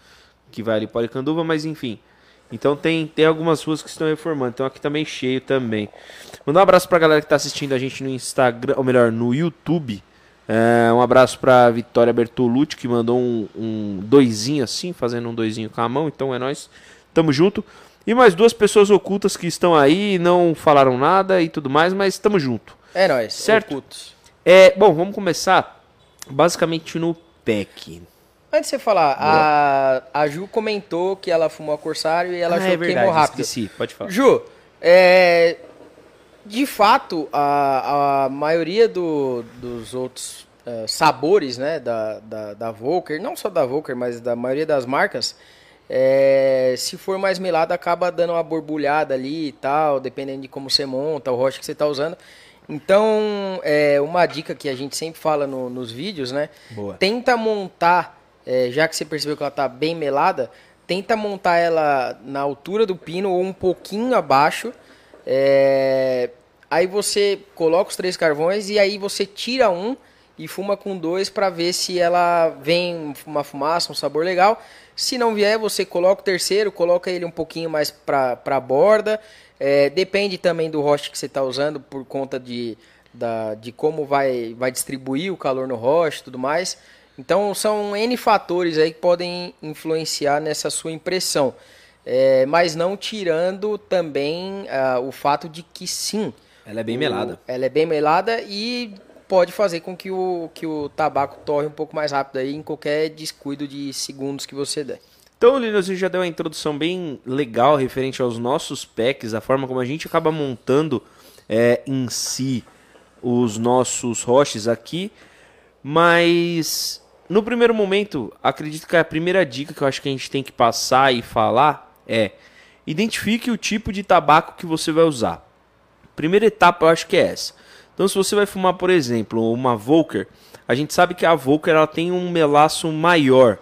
que vai ali para Aricanduva, mas enfim. Então tem, tem algumas ruas que estão reformando. Então aqui também cheio também. Mandar um abraço pra galera que tá assistindo a gente no Instagram, ou melhor, no YouTube. É, um abraço pra Vitória Bertolucci, que mandou um, um doisinho assim, fazendo um doisinho com a mão. Então é nóis. Tamo junto. E mais duas pessoas ocultas que estão aí, não falaram nada e tudo mais, mas tamo junto. É nóis, Certo. ocultos. É, bom, vamos começar basicamente no PEC. Antes de você falar, a, a Ju comentou que ela fumou a Corsário e ela Ah, achou é que verdade, queimou rápido. esqueci, pode falar. Ju, é, de fato, a, a maioria do- dos outros é, sabores né, da, da, da Volker, não só da Volker, mas da maioria das marcas, é, se for mais melada, acaba dando uma borbulhada ali e tal, dependendo de como você monta, o rocha que você está usando. Então, é, uma dica que a gente sempre fala no- nos vídeos, né? Boa. Tenta montar, é, já que você percebeu que ela tá bem melada, tenta montar ela na altura do pino ou um pouquinho abaixo. É, aí você coloca os três carvões e aí você tira um e fuma com dois para ver se ela vem uma fumaça, um sabor legal. Se não vier, você coloca o terceiro, coloca ele um pouquinho mais para a borda. É, depende também do roche que você está usando por conta de, da, de como vai, vai distribuir o calor no roche e tudo mais. Então são N fatores aí que podem influenciar nessa sua impressão. É, mas não tirando também ah, o fato de que sim. Ela é bem o- melada. Ela é bem melada e pode fazer com que o, que o tabaco torre um pouco mais rápido aí em qualquer descuido de segundos que você der. Então, Linus, você já deu uma introdução bem legal referente aos nossos packs, a forma como a gente acaba montando é, em si os nossos roches aqui. Mas no primeiro momento, acredito que a primeira dica que eu acho que a gente tem que passar e falar é identifique o tipo de tabaco que você vai usar. Primeira etapa eu acho que é essa. Então se você vai fumar, por exemplo, uma Volker, a gente sabe que a Volker ela tem um melaço maior,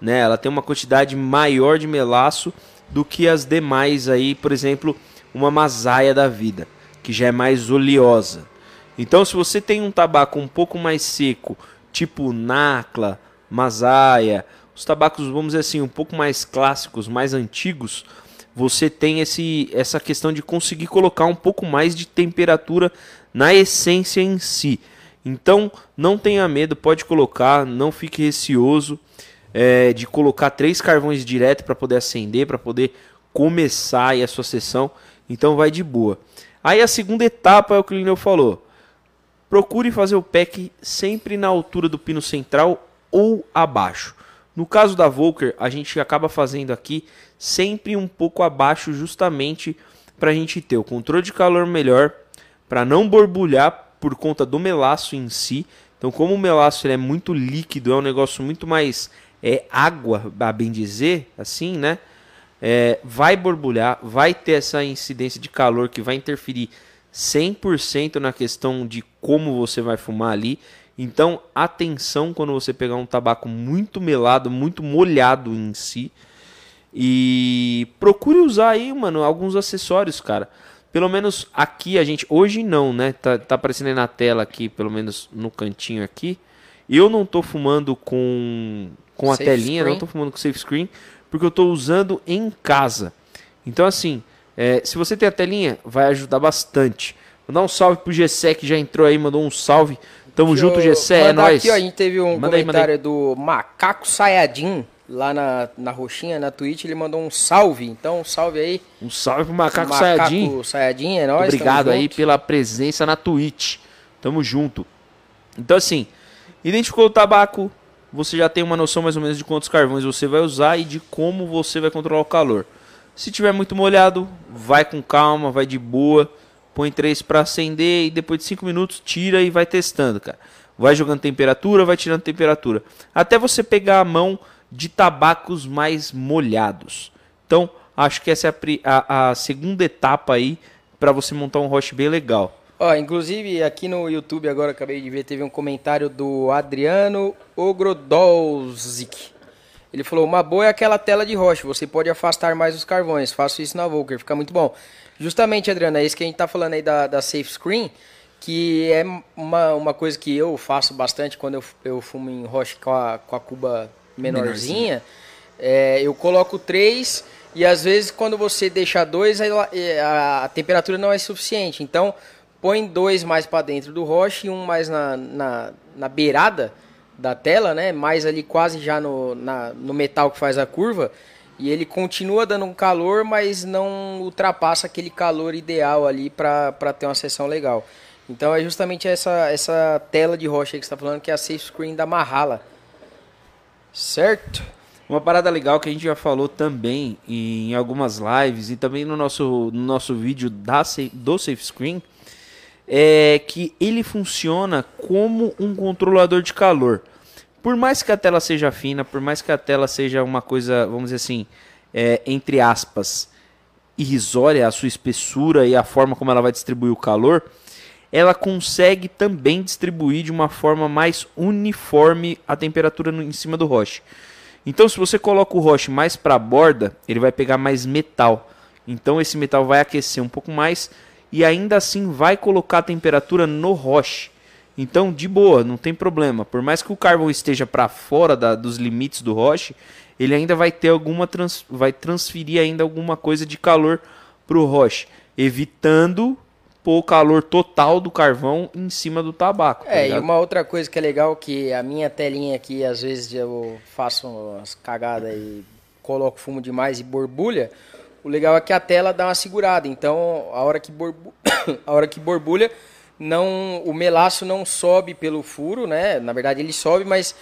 né? Ela tem uma quantidade maior de melaço do que as demais aí, por exemplo, uma Masaia da vida, que já é mais oleosa. Então se você tem um tabaco um pouco mais seco, tipo Nacla, Masaia, os tabacos, vamos dizer assim, um pouco mais clássicos, mais antigos, você tem esse, essa questão de conseguir colocar um pouco mais de temperatura na essência em si. Então, não tenha medo, pode colocar, não fique receoso é, de colocar três carvões direto para poder acender, para poder começar a sua sessão. Então, vai de boa. Aí, a segunda etapa é o que o Lineu falou. Procure fazer o pack sempre na altura do pino central ou abaixo. No caso da Volker, a gente acaba fazendo aqui sempre um pouco abaixo, justamente para a gente ter o controle de calor melhor, para não borbulhar por conta do melaço em si. Então, como o melaço ele é muito líquido, é um negócio muito mais é água, a bem dizer, assim, né? É, vai borbulhar, vai ter essa incidência de calor que vai interferir 100% na questão de como você vai fumar ali. Então, atenção quando você pegar um tabaco muito melado, muito molhado em si. E procure usar aí, mano, alguns acessórios, cara. Pelo menos aqui a gente. Hoje não, né? Tá, tá aparecendo aí na tela aqui, pelo menos no cantinho aqui. Eu não tô fumando com, com a Safe telinha, não screen. tô fumando com safe screen, porque eu tô usando em casa. Então, assim, é, se você tem a telinha, vai ajudar bastante. Vou dar um salve pro Gessé que já entrou aí, mandou um salve. Tamo junto, eu Gessé, é nóis. Aqui, ó, a gente teve um Manda aí, manda comentário do Macaco Sayajin, lá na, na roxinha, na Twitch, ele mandou um salve. Então, um salve aí. Um salve pro Macaco, Macaco Sayajin. Sayajin, é nóis. Obrigado aí junto. pela presença na Twitch. Tamo junto. Então, assim, identificou o tabaco, você já tem uma noção mais ou menos de quantos carvões você vai usar e de como você vai controlar o calor. Se tiver muito molhado, vai com calma, vai de boa, põe três para acender e depois de 5 minutos tira e vai testando, cara. Vai jogando temperatura, vai tirando temperatura, até você pegar a mão de tabacos mais molhados. Então, acho que essa é a a, a segunda etapa aí para você montar um roche bem legal. Ó, inclusive aqui no YouTube agora acabei de ver, teve um comentário do Adriano Ogrodolzik. Ele falou: "Uma boa é aquela tela de rocha, você pode afastar mais os carvões. Faço isso na Volker, fica muito bom". Justamente, Adriano, é isso que a gente tá falando aí da, da Safe Screen, que é uma, uma coisa que eu faço bastante quando eu, eu fumo em rocha com a, com a cuba menorzinha. É, eu coloco três e às vezes quando você deixa dois, ela- é, a, a temperatura não é suficiente. Então põe dois mais para dentro do roche e um mais na, na, na beirada da tela, né? Mais ali quase já no, na, no metal que faz a curva. E ele continua dando um calor, mas não ultrapassa aquele calor ideal ali para ter uma sessão legal. Então é justamente essa, essa tela de rocha que está falando, que é a Safe Screen da Mahala. Certo? Uma parada legal que a gente já falou também em algumas lives e também no nosso, no nosso vídeo da, do Safe Screen é que ele funciona como um controlador de calor. Por mais que a tela seja fina, por mais que a tela seja uma coisa, vamos dizer assim, é, entre aspas, irrisória, a sua espessura e a forma como ela vai distribuir o calor, ela consegue também distribuir de uma forma mais uniforme a temperatura no- em cima do roche. Então, se você coloca o roche mais para a borda, ele vai pegar mais metal. Então, esse metal vai aquecer um pouco mais e ainda assim vai colocar a temperatura no roche. Então, de boa, não tem problema. Por mais que o carvão esteja para fora da- dos limites do roche, ele ainda vai ter alguma trans- vai transferir ainda alguma coisa de calor pro roche, evitando pôr o calor total do carvão em cima do tabaco. tá É, e ligado? uma outra coisa que é legal que a minha telinha aqui, às vezes eu faço umas cagadas e coloco fumo demais e borbulha. O legal é que a tela dá uma segurada. Então, a hora que, borbu... a hora que borbulha, não o melaço não sobe pelo furo, né? Na verdade, ele sobe, mas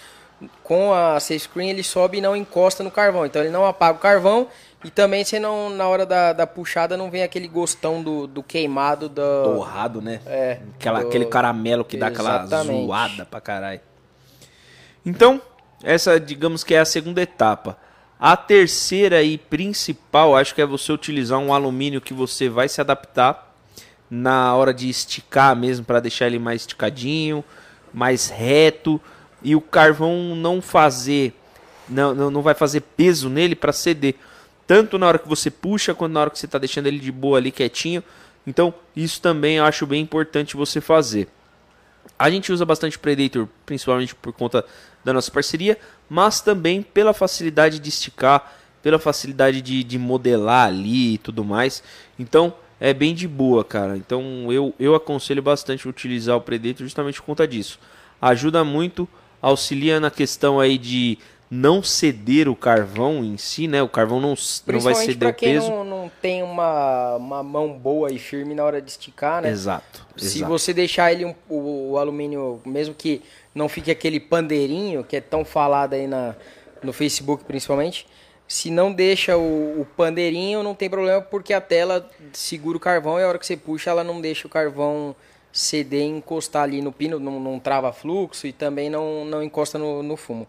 com a safe screen ele sobe e não encosta no carvão. Então, ele não apaga o carvão e também você não na hora da, da puxada não vem aquele gostão do, do queimado da torrado, né? É, Aquela, do- Aquele caramelo que dá aquela Exatamente. zoada pra caralho. Então, essa digamos que é a segunda etapa. A terceira e principal, acho que é você utilizar um alumínio que você vai se adaptar na hora de esticar mesmo, para deixar ele mais esticadinho, mais reto. E o carvão não fazer, não, não, vai fazer peso nele para ceder. Tanto na hora que você puxa, quanto na hora que você está deixando ele de boa ali quietinho. Então, isso também eu acho bem importante você fazer. A gente usa bastante Predator, principalmente por conta da nossa parceria, mas também pela facilidade de esticar, pela facilidade de, de modelar ali e tudo mais. Então é bem de boa, cara. Então eu, eu aconselho bastante utilizar o Predator justamente por conta disso. Ajuda muito, auxilia na questão aí de não ceder o carvão em si, né? O carvão não, não vai ceder o peso. não, não tem uma, uma mão boa e firme na hora de esticar, né? Exato. Se exato. você deixar ele um- o, o alumínio, mesmo que não fique aquele pandeirinho que é tão falado aí na, no Facebook principalmente, se não deixa o, o pandeirinho, não tem problema porque a tela segura o carvão e a hora que você puxa ela não deixa o carvão ceder e encostar ali no pino, não, não trava fluxo e também não, não encosta no, no fumo.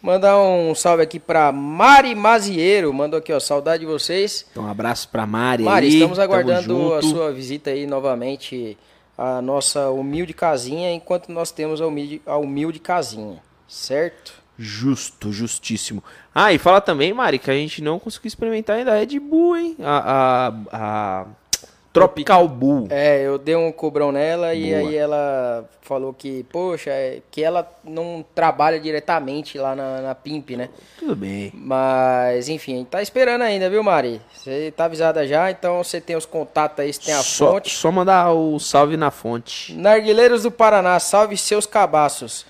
Mandar um salve aqui pra Mari Mazieiro, mandou aqui ó, saudade de vocês. Então, um abraço pra Mari. Mari, aí, estamos tamo aguardando a sua visita aí novamente à nossa humilde casinha, enquanto nós temos a humilde, a humilde casinha, certo? Justo, justíssimo. Ah, e fala também, Mari, que a gente não conseguiu experimentar ainda a Red Bull, hein? A, a, a Tropical Bull. É, eu dei um cobrão nela e aí ela falou que, poxa, é, que ela não trabalha diretamente lá na, na Pimp, né? Tudo bem. Mas, enfim, tá esperando ainda, viu, Mari? Você tá avisada já, então você tem os contatos aí, você tem a Só, fonte. só mandar o salve na fonte. Narguileiros do Paraná, salve seus cabaços.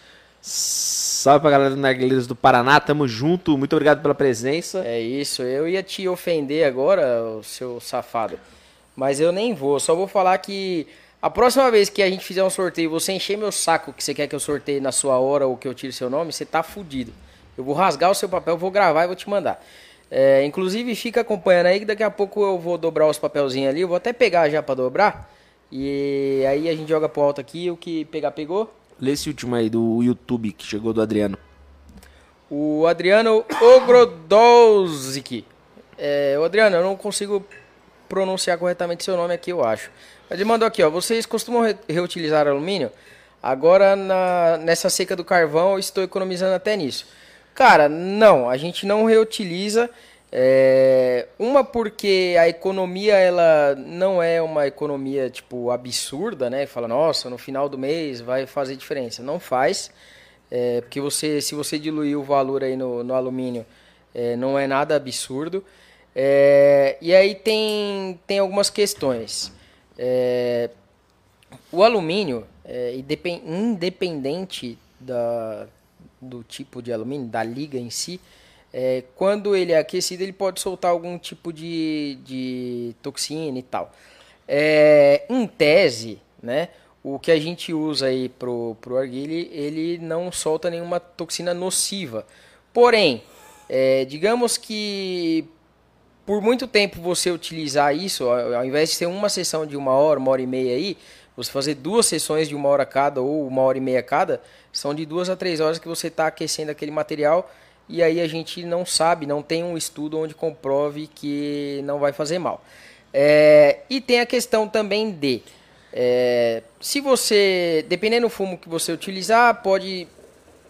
Salve pra galera do Narguilheiros do Paraná, tamo junto, muito obrigado pela presença. É isso, eu ia te ofender agora, seu safado. Mas eu nem vou, só vou falar que a próxima vez que a gente fizer um sorteio, você encher meu saco que você quer que eu sorteie na sua hora ou que eu tire seu nome, você tá fudido. Eu vou rasgar o seu papel, vou gravar e vou te mandar. É, inclusive, fica acompanhando aí que daqui a pouco eu vou dobrar os papelzinhos ali. Eu vou até pegar já pra dobrar. E aí a gente joga pro alto aqui. O que pegar, pegou. Lê esse último aí do YouTube que chegou do Adriano. O Adriano Ogrodolzik. É, o Adriano, eu não consigo pronunciar corretamente seu nome aqui, eu acho. Mas ele mandou aqui, ó. Vocês costumam re- reutilizar alumínio? Agora, na, nessa seca do carvão, eu estou economizando até nisso. Cara, não, a gente não reutiliza. É, uma porque a economia ela não é uma economia tipo absurda, né? Fala, nossa, no final do mês vai fazer diferença. Não faz, é, porque você, se você diluir o valor aí no, no alumínio, é, não é nada absurdo. É, e aí tem, tem algumas questões. É, o alumínio, é, indepen- independente da, do tipo de alumínio, da liga em si, é, quando ele é aquecido, ele pode soltar algum tipo de, de toxina e tal. É, em tese, né, o que a gente usa aí pro, pro arguile, ele não solta nenhuma toxina nociva. Porém, é, digamos que por muito tempo você utilizar isso, ao invés de ser uma sessão de uma hora, uma hora e meia aí, você fazer duas sessões de uma hora cada ou uma hora e meia cada, são de duas a três horas que você está aquecendo aquele material e aí a gente não sabe, não tem um estudo onde comprove que não vai fazer mal. É, e tem a questão também de, é, se você, dependendo do fumo que você utilizar, pode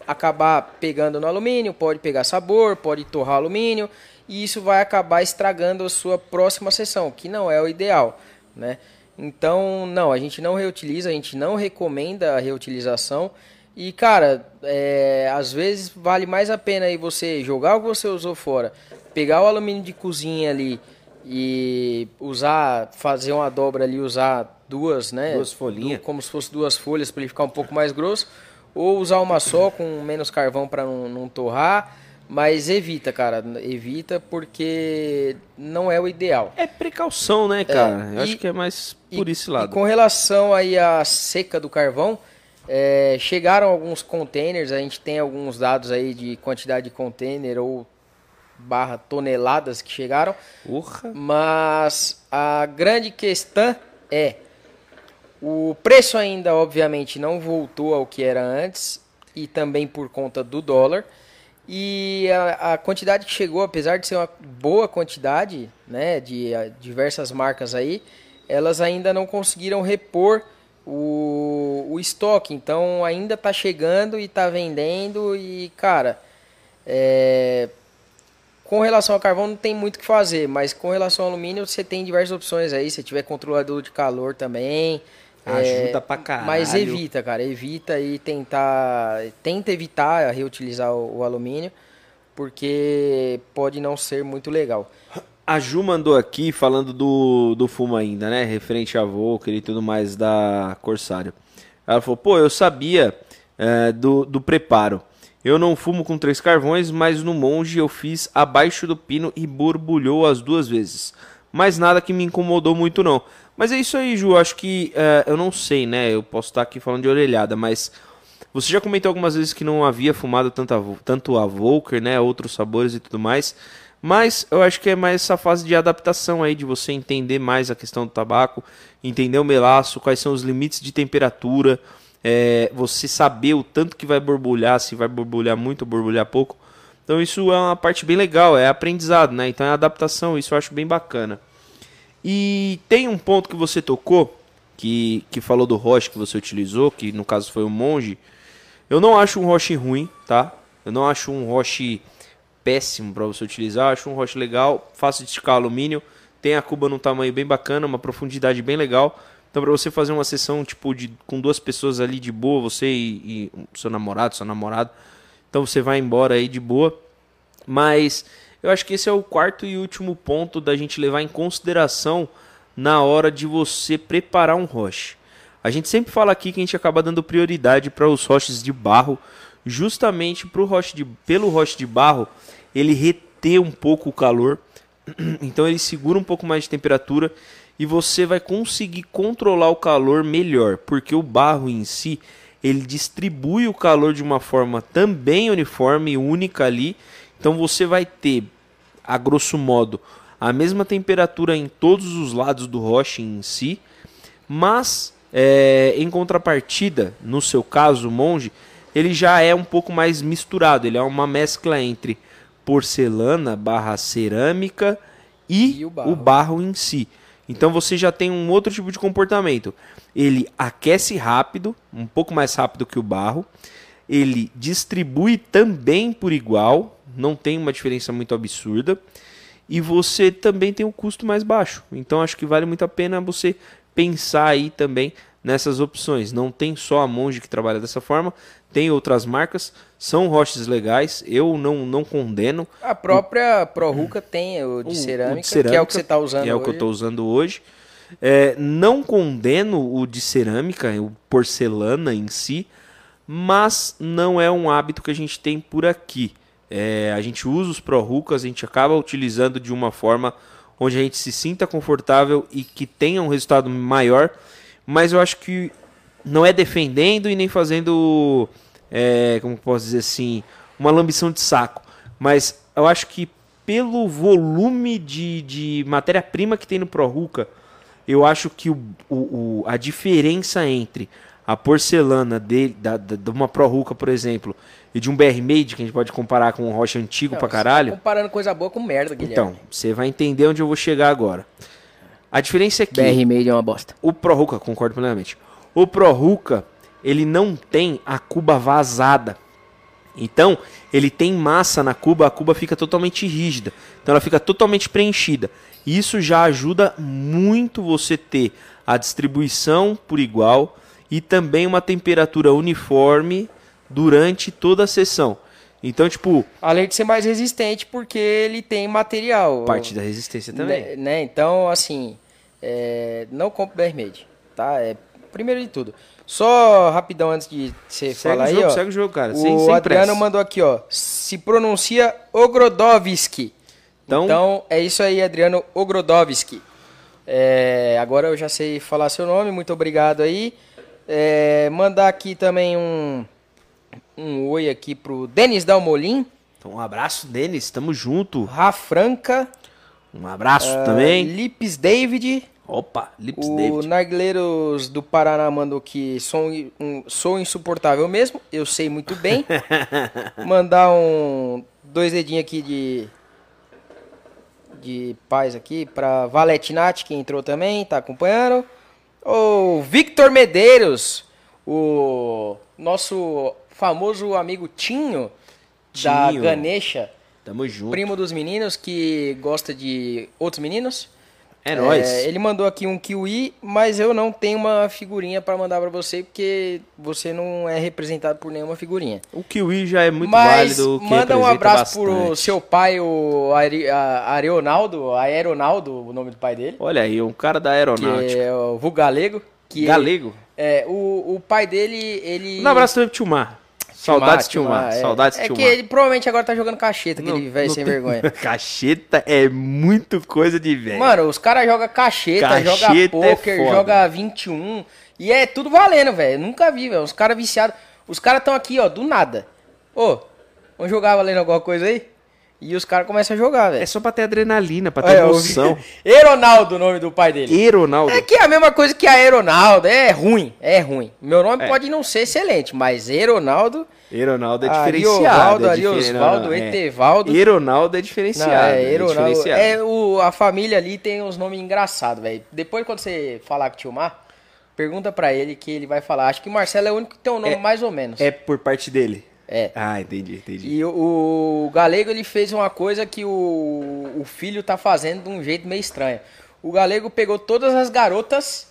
acabar pegando no alumínio, pode pegar sabor, pode torrar alumínio, e isso vai acabar estragando a sua próxima sessão, que não é o ideal, né? Então, não, a gente não reutiliza, a gente não recomenda a reutilização. E, cara, é, às vezes vale mais a pena aí você jogar o que você usou fora, pegar o alumínio de cozinha ali e usar, fazer uma dobra ali, usar duas, né? Duas folhinhas. Como se fosse duas folhas para ele ficar um pouco mais grosso. Ou usar uma só com menos carvão para não, não torrar. Mas evita, cara. Evita porque não é o ideal. É precaução, né, cara? Eu e- acho que é mais por E- esse lado. E com relação aí à seca do carvão, é, chegaram alguns containers, a gente tem alguns dados aí de quantidade de container ou barra toneladas que chegaram, Porra. mas a grande questão é o preço ainda obviamente não voltou ao que era antes e também por conta do dólar. E a, a quantidade que chegou, apesar de ser uma boa quantidade, né, de ah, diversas marcas aí, elas ainda não conseguiram repor o, o estoque. Então ainda tá chegando e tá vendendo e, cara, é, com relação ao carvão não tem muito o que fazer, mas com relação ao alumínio você tem diversas opções aí. Se tiver controlador de calor também. Ajuda é, pra caralho. Mas evita, cara. Evita e tentar. Tenta evitar reutilizar o, o alumínio, porque pode não ser muito legal. A Ju mandou aqui falando do, do fumo ainda, né? Referente a Volker e tudo mais da Corsário. Ela falou, pô, eu sabia é, do, do preparo. Eu não fumo com três carvões, mas no monge eu fiz abaixo do pino e borbulhou as duas vezes. Mas nada que me incomodou muito não. Mas é isso aí, Ju. Acho que é, eu não sei, né? Eu posso estar aqui falando de orelhada, mas você já comentou algumas vezes que não havia fumado tanto a, tanto a Volker, né? Outros sabores e tudo mais. Mas eu acho que é mais essa fase de adaptação aí, de você entender mais a questão do tabaco, entender o melaço, quais são os limites de temperatura, é, você saber o tanto que vai borbulhar, se vai borbulhar muito ou borbulhar pouco. Então isso é uma parte bem legal, é aprendizado, né? Então é adaptação, isso eu acho bem bacana. E tem um ponto que você tocou, que, que falou do roche que você utilizou, que no caso foi o monge. Eu não acho um roche ruim, tá? Eu não acho um roche péssimo para você utilizar. Acho um roche legal, fácil de esticar alumínio, tem a cuba num tamanho bem bacana, uma profundidade bem legal. Então, para você fazer uma sessão tipo de com duas pessoas ali de boa, você e, e seu namorado, seu namorado, então você vai embora aí de boa. Mas eu acho que esse é o quarto e último ponto da gente levar em consideração na hora de você preparar um roche. A gente sempre fala aqui que a gente acaba dando prioridade para os roches de barro, justamente pro roche de, pelo roche de barro ele reter um pouco o calor, então ele segura um pouco mais de temperatura e você vai conseguir controlar o calor melhor, porque o barro em si ele distribui o calor de uma forma também uniforme, única ali. Então você vai ter, a grosso modo, a mesma temperatura em todos os lados do roche em si, mas é, em contrapartida, no seu caso, monge, ele já é um pouco mais misturado. Ele é uma mescla entre porcelana barra cerâmica e, e o, barro. o barro em si. Então você já tem um outro tipo de comportamento. Ele aquece rápido, um pouco mais rápido que o barro. Ele distribui também por igual, não tem uma diferença muito absurda. E você também tem um custo mais baixo. Então acho que vale muito a pena você pensar aí também nessas opções. Não tem só a Monge que trabalha dessa forma, tem outras marcas, são roches legais, eu não, não condeno. A própria ProRuca tem o de, cerâmica, o de, cerâmica, que é o que você está usando que é o que eu estou usando hoje. É, não condeno o de cerâmica, o porcelana em si, mas não é um hábito que a gente tem por aqui. É, a gente usa os ProRucas, a gente acaba utilizando de uma forma onde a gente se sinta confortável e que tenha um resultado maior, mas eu acho que não é defendendo e nem fazendo é, como posso dizer assim, uma lambição de saco. Mas eu acho que pelo volume de, de matéria-prima que tem no ProRuca, eu acho que o, o, o, a diferença entre a porcelana de, da, da, de uma ProRuca, por exemplo, e de um BR Made, que a gente pode comparar com um rocha antigo não, pra caralho. Tá comparando coisa boa com merda, Guilherme. Então, você vai entender onde eu vou chegar agora. A diferença é que. BR Made é uma bosta. O ProRuca, concordo plenamente. O ProRuca, ele não tem a cuba vazada. Então, ele tem massa na cuba, a cuba fica totalmente rígida. Então, ela fica totalmente preenchida. Isso já ajuda muito você ter a distribuição por igual e também uma temperatura uniforme durante toda a sessão. Então, tipo. Além de ser mais resistente, porque ele tem material. Parte da resistência também. Né? né? Então, assim. É, não compre Bermade, tá? É, primeiro de tudo. Só rapidão antes de você falar jogo, aí, ó. Segue o jogo, cara. O sem, sem Adriano pressa. mandou aqui, ó. Se pronuncia Ogrodovski. Então, então é isso aí, Adriano Ogrodovski. É, agora eu já sei falar seu nome, muito obrigado aí. É, mandar aqui também um, um oi aqui pro Denis Dalmolin. Então, um abraço, Denis, tamo junto. Rafranca. Um abraço uh, também. Lips David. Opa, Lips o David. O Narguileiros do Paraná mandou que sou, um, sou insuportável mesmo, eu sei muito bem. Mandar um dois dedinhos aqui de de paz aqui para Valetinati que entrou também, tá acompanhando. O Victor Medeiros, o nosso famoso amigo Tinho, Tinho. da Ganesha. Tamo junto. Primo dos meninos que gosta de outros meninos. É nóis. É, ele mandou aqui um kiwi, mas eu não tenho uma figurinha para mandar para você, porque você não é representado por nenhuma figurinha. O kiwi já é muito mas válido. Que manda um abraço bastante. pro seu pai, o Ari, Aeronaldo, Aeronaldo, o nome do pai dele. Olha aí, um cara da aeronáutica. Que é o Galego. Que Galego? Ele, é, o, o pai dele, ele... Um abraço também pro Tio Mar. Saudades de Tilmar. Saudades é. É que ele provavelmente agora tá jogando cacheta, aquele velho sem tem... vergonha. cacheta é muito coisa de velho. Mano, os caras jogam cacheta, cacheta joga é poker, é joga 21. E é tudo valendo, velho. Nunca vi, velho. Os caras viciados. Os caras estão aqui, ó, do nada. Ô, vamos jogar valendo alguma coisa aí? E os caras começam a jogar, velho. É só pra ter adrenalina, pra ter é, emoção. Eronaldo, o nome do pai dele. Eronaldo. É que é a mesma coisa que a Eronaldo. É ruim, é ruim. Meu nome é. pode não ser excelente, mas Eronaldo... Eronaldo é diferenciado. Ariosvaldo, é Etevaldo. Eronaldo é diferenciado. Não, é, Eronaldo. É, diferenciado. é o, a família ali tem uns nomes engraçados, velho. Depois, quando você falar com o Tio Mar, pergunta pra ele que ele vai falar. Acho que o Marcelo é o único que tem um nome é, mais ou menos. É por parte dele. É. Ah, entendi, entendi. E o, o Galego ele fez uma coisa que o, o filho tá fazendo de um jeito meio estranho. O Galego pegou todas as garotas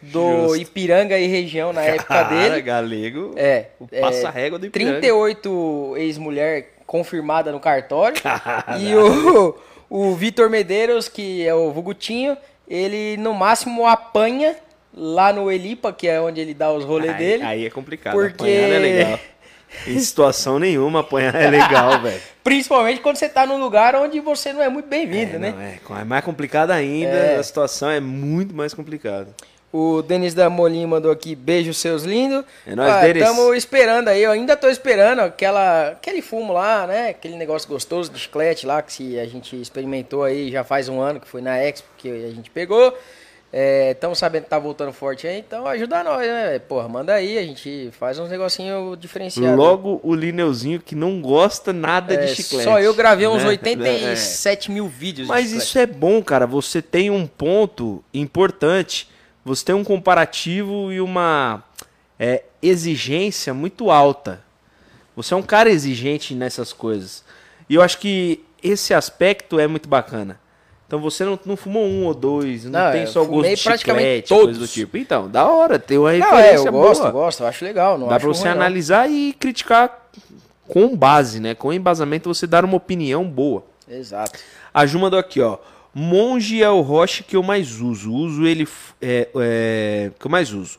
do Justo. Ipiranga e região na época Cara, dele. galego. É. O é, passa-régua do Ipiranga. 38 ex-mulher confirmada no cartório. Caralho. E o, o Vitor Medeiros, que é o Vugutinho, ele no máximo apanha lá no Elipa, que é onde ele dá os rolês aí, dele. Aí é complicado. Porque- Apanhar é legal. Em situação nenhuma, apanhar é legal, velho. Principalmente quando você tá num lugar onde você não é muito bem-vindo, É, né? não, é, é mais complicado ainda, É. a situação é muito mais complicada. O Denis da Molim mandou aqui, beijo seus lindos. É nóis, Denis. Estamos esperando aí, eu ainda tô esperando aquela, aquele fumo lá, né? Aquele negócio gostoso de chiclete lá, que se a gente experimentou aí já faz um ano, que foi na Expo que a gente pegou. Estamos sabendo que tá voltando forte aí, então ajuda nós, né? Porra, manda aí, a gente faz uns negocinho diferenciado. Logo o Lineuzinho que não gosta nada É, de chiclete. Só eu gravei uns né? 87 mil vídeos Mas isso é bom, cara. Você tem um ponto importante. Você tem um comparativo e uma é, exigência muito alta. Você é um cara exigente nessas coisas. E eu acho que esse aspecto é muito bacana. Então você não, não fumou um ou dois, não, Não, tem só gosto de praticamente chiclete, todos. coisa do tipo. Então, da hora, tem uma Não, é, referência eu gosto, boa. eu gosto, eu acho legal. Não Dá pra você ruim, não. analisar e criticar com base, né? Com embasamento, você dar uma opinião boa. Exato. A Ju mandou aqui, ó. Monge é o roche que eu mais uso. Uso ele é, é, que eu mais uso.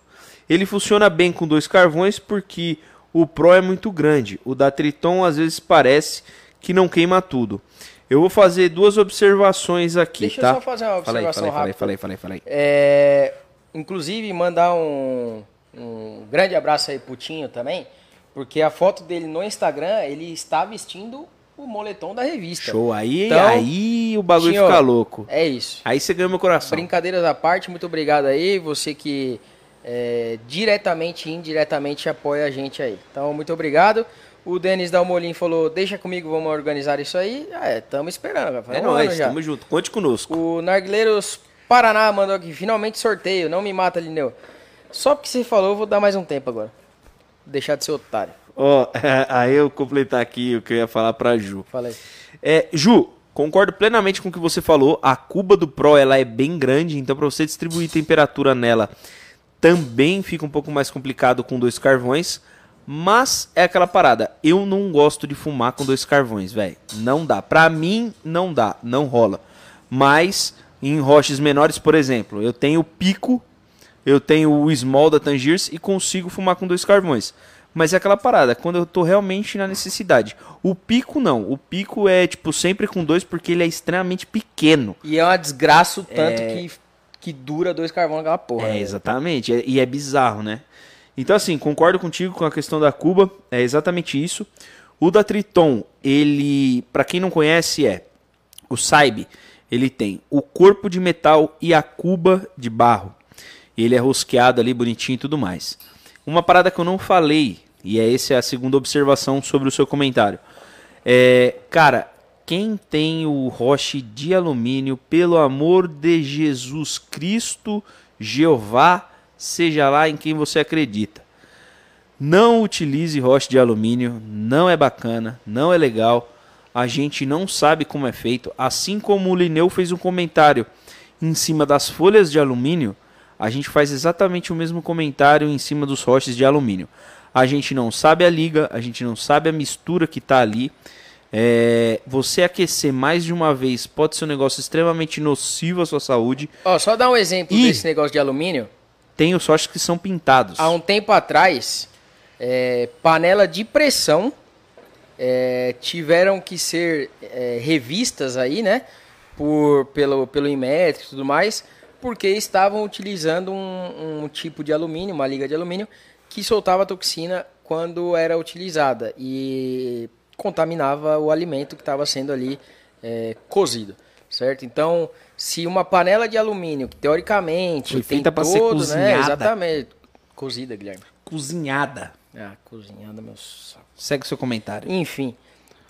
Ele funciona bem com dois carvões porque o Pro é muito grande. O da Triton às vezes parece que não queima tudo. Eu vou fazer duas observações aqui, Deixa tá? eu só fazer uma observação fala aí, rápida. aí, fala aí. É, inclusive, mandar um, um grande abraço aí pro Tinho também, porque a foto dele no Instagram, ele está vestindo o moletom da revista. Show. Aí, Então, aí o bagulho Tinho, fica louco. É isso. Aí você ganhou meu coração. Brincadeiras à parte, muito obrigado aí, você que é, diretamente e indiretamente apoia a gente aí. Então, muito obrigado. O Denis Dalmolin falou, deixa comigo, vamos organizar isso aí. Ah, é, estamos esperando, É um nóis, tamo junto. Conte conosco. O Narguileiros Paraná mandou aqui, finalmente sorteio, não me mata, Lineu. Só porque você falou, eu vou dar mais um tempo agora. Deixar de ser otário. Ó, aí eu completar aqui o que eu ia falar pra Ju. Fala aí. É, Ju, concordo plenamente com o que você falou. A cuba do Pro ela é bem grande, então para você distribuir temperatura nela também fica um pouco mais complicado com dois carvões. Mas é aquela parada, eu não gosto de fumar com dois carvões, velho. Não dá. Pra mim, não dá, não rola. Mas em roches menores, por exemplo, eu tenho o pico, eu tenho o small da Tangiers e consigo fumar com dois carvões. Mas é aquela parada, quando eu tô realmente na necessidade. O pico não, o pico é tipo sempre com dois porque ele é extremamente pequeno. E é uma desgraça o tanto que, que dura dois carvões naquela porra. É, né? exatamente. é- E é bizarro, né? Então, assim, concordo contigo com a questão da Cuba. É exatamente isso. O da Triton, ele, pra quem não conhece, é o Saib. Ele tem o corpo de metal e a cuba de barro. Ele é rosqueado ali, bonitinho e tudo mais. Uma parada que eu não falei, e é essa a segunda observação sobre o seu comentário. É, cara, quem tem o roche de alumínio, pelo amor de Jesus Cristo, Jeová, seja lá em quem você acredita. Não utilize roche de alumínio, não é bacana, não é legal. A gente não sabe como é feito. Assim como o Lineu fez um comentário em cima das folhas de alumínio, a gente faz exatamente o mesmo comentário em cima dos roches de alumínio. A gente não sabe a liga, a gente não sabe a mistura que está ali. É, você aquecer mais de uma vez pode ser um negócio extremamente nocivo à sua saúde. Ó, só dar um exemplo Ih. desse negócio de alumínio. Tem os roches que são pintados. Há um tempo atrás, é, panela de pressão é, tiveram que ser é, revistas aí, né? Por, pelo, pelo Inmetro e tudo mais, porque estavam utilizando um, um tipo de alumínio, uma liga de alumínio, que soltava toxina quando era utilizada e contaminava o alimento que estava sendo ali é, cozido, certo? Então, se uma panela de alumínio, que teoricamente Foi tem feita pra ser né? cozinhada. Exatamente. Cozida, Guilherme. Cozinhada. Ah, cozinhada, meu saco. Segue seu comentário. Enfim.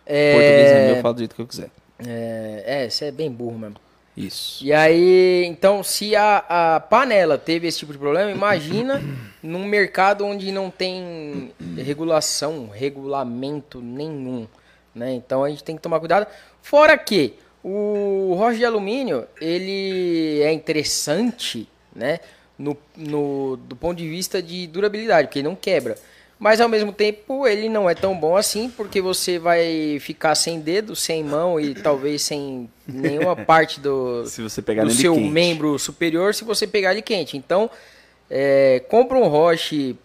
Português é meu, É, eu falo do jeito que eu quiser. é, é, você é bem burro mesmo. Isso. E aí, então, se a, a panela teve esse tipo de problema, imagina num mercado onde não tem regulação, regulamento nenhum, né? Então a gente tem que tomar cuidado. Fora que o rocha de alumínio, ele é interessante, né? No, no, do ponto de vista de durabilidade, porque ele não quebra. Mas ao mesmo tempo ele não é tão bom assim, porque você vai ficar sem dedo, sem mão e talvez sem nenhuma parte do, Se você pegar do seu quente. membro superior se você pegar ele quente. Então, é, compra um roche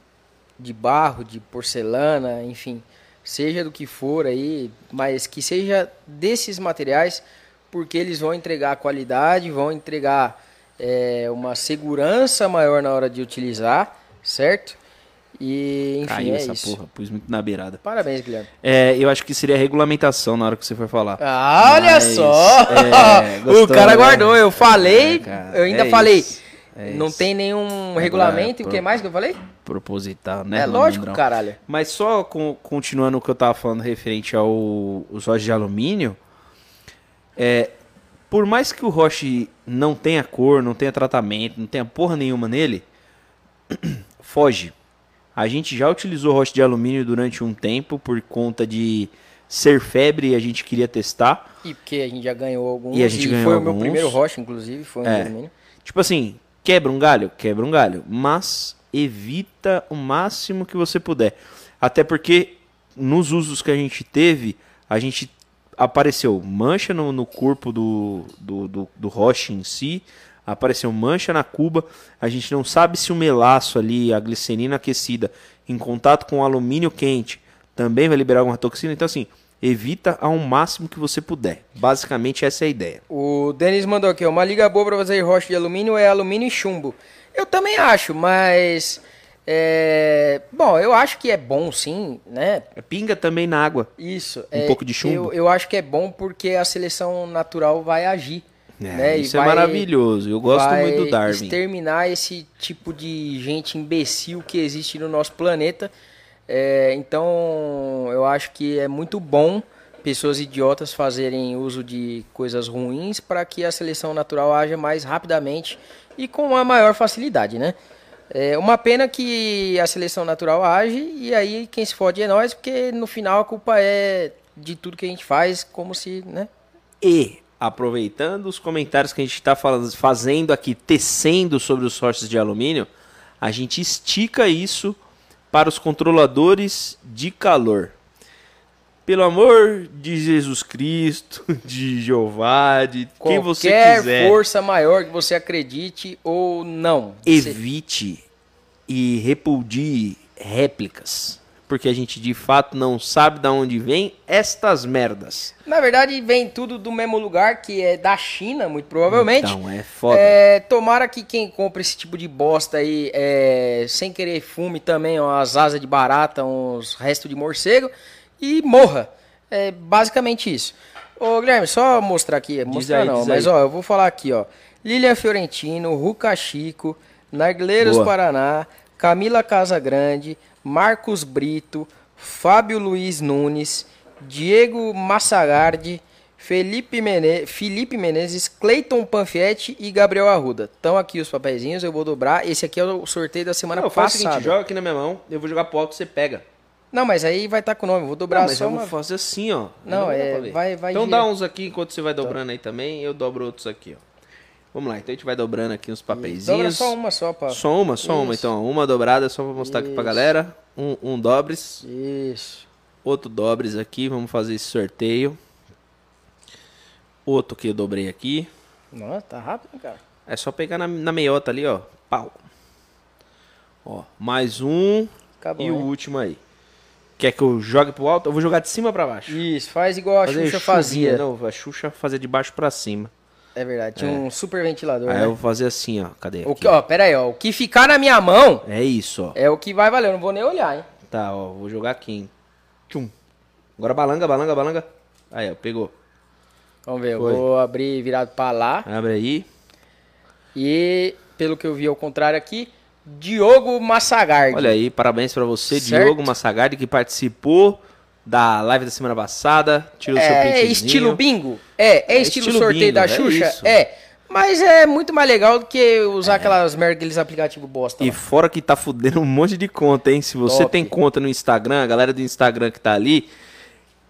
de barro, de porcelana, enfim, seja do que for aí, mas que seja desses materiais, porque eles vão entregar qualidade, vão entregar é, uma segurança maior na hora de utilizar, certo? E enfim, Caiu é essa isso. porra, pus muito na beirada. Parabéns, Guilherme. É, eu acho que seria regulamentação na hora que você for falar. Ah, olha Mas, só! é, gostou, o cara né? guardou, eu falei, É, eu ainda é falei. isso, é não tem nenhum Agora, regulamento, e o que mais que eu falei? Proposital, né? é lógico, caralho. Mas só com- continuando o que eu tava falando referente ao os roches de alumínio, é, por mais que o roche não tenha cor, não tenha tratamento, não tenha porra nenhuma nele, foge. A gente já utilizou roche de alumínio durante um tempo por conta de ser febre e a gente queria testar. E porque a gente já ganhou alguns. E a gente ganhou foi o meu alguns. primeiro rocha, inclusive, foi um É. de alumínio. Tipo assim, quebra um galho? Quebra um galho. Mas evita o máximo que você puder. Até porque nos usos que a gente teve, a gente apareceu mancha no, no corpo do, do, do, do roche em si, apareceu mancha na cuba. A gente não sabe se o melaço ali, a glicerina aquecida, em contato com o alumínio quente, também vai liberar alguma toxina. Então, assim, evita ao máximo que você puder. Basicamente, essa é a ideia. O Denis mandou aqui, uma liga boa pra fazer rocha de alumínio é alumínio e chumbo. Eu também acho, mas... é, Bom, eu acho que é bom sim, né? Pinga também na água. Isso. Um é, pouco de chumbo? Eu, eu acho que é bom porque a seleção natural vai agir. É, né? E isso é maravilhoso. Eu gosto muito do Darwin. exterminar esse tipo de gente imbecil que existe no nosso planeta. É, então, eu acho que é muito bom pessoas idiotas fazerem uso de coisas ruins para que a seleção natural haja mais rapidamente e com uma maior facilidade, né? É uma pena que a seleção natural age e aí quem se fode é nós, porque no final a culpa é de tudo que a gente faz, como se, né? E, aproveitando os comentários que a gente está fazendo aqui, tecendo sobre os roches de alumínio, a gente estica isso para os controladores de calor. Pelo amor de Jesus Cristo, de Jeová, de quem você Qualquer quiser, força maior que você acredite ou não. Evite e repudie réplicas. Porque a gente de fato não sabe de onde vem estas merdas. Na verdade, vem tudo do mesmo lugar, que é da China, muito provavelmente. Então é foda. É, tomara que quem compra esse tipo de bosta aí, é, sem querer fume também umas asas de barata, uns restos de morcego e morra. É basicamente isso. Ô, Guilherme, só mostrar aqui. Mostrar aí, não, mas aí. ó, eu vou falar aqui, ó. Lilian Fiorentino, Ruca Chico, Narguileiros Boa. Paraná, Camila Casagrande, Marcos Brito, Fábio Luiz Nunes, Diego Massagardi, Felipe, Mene... Felipe Menezes, Cleiton Panfietti e Gabriel Arruda. Estão aqui os papeizinhos, eu vou dobrar. Esse aqui é o sorteio da semana Não, faz o passada. seguinte, joga aqui na minha mão, eu vou jogar pro alto, você pega. Não, mas aí vai estar com o nome, vou dobrar Não, mas só eu uma... vou fazer assim, ó. Não, dar é, vai- vai Então girar. dá uns aqui enquanto você vai dobrando aí também, eu dobro outros aqui, ó. Vamos lá, então a gente vai dobrando aqui uns papeizinhos. Dobra só uma só, pá. Só uma, só uma, Isso. então. Uma dobrada só pra mostrar aqui pra Isso. galera. Um, um dobres, Isso. outro dobres aqui, vamos fazer esse sorteio. Outro que eu dobrei aqui. Nossa, tá rápido, cara. É só pegar na, na meiota ali, ó. Pau. Ó, mais um Acabou, e o hein? último aí. Quer que eu jogue pro alto? Eu vou jogar de cima pra baixo. Isso, faz igual a Fazer Xuxa fazia. Não, a Xuxa fazia de baixo pra cima. É verdade, tinha um super ventilador, Aí né? eu vou fazer assim, ó. Cadê? O Aqui. que, ó, pera aí, ó. O que ficar na minha mão É isso, ó. é o que vai valer. Eu não vou nem olhar, hein? Tá, ó. Vou jogar aqui, hein. Tchum. Agora balanga, balanga, balanga. Aí, ó. Pegou. Vamos ver, eu Foi. vou abrir virado pra lá. Abre aí. E, pelo que eu vi ao contrário aqui, Diogo Massagardi. Olha aí, parabéns pra você, Certo. Diogo Massagardi, que participou da live da semana passada, tira o seu É printezinho. estilo bingo? É, é, É estilo, estilo sorteio bingo, da é Xuxa? isso. É. Mas é muito mais legal do que usar aquelas merda, aqueles aplicativos bosta. E lá. fora que tá fudendo um monte de conta, hein? Se você Top. tem conta no Instagram, a galera do Instagram que tá ali,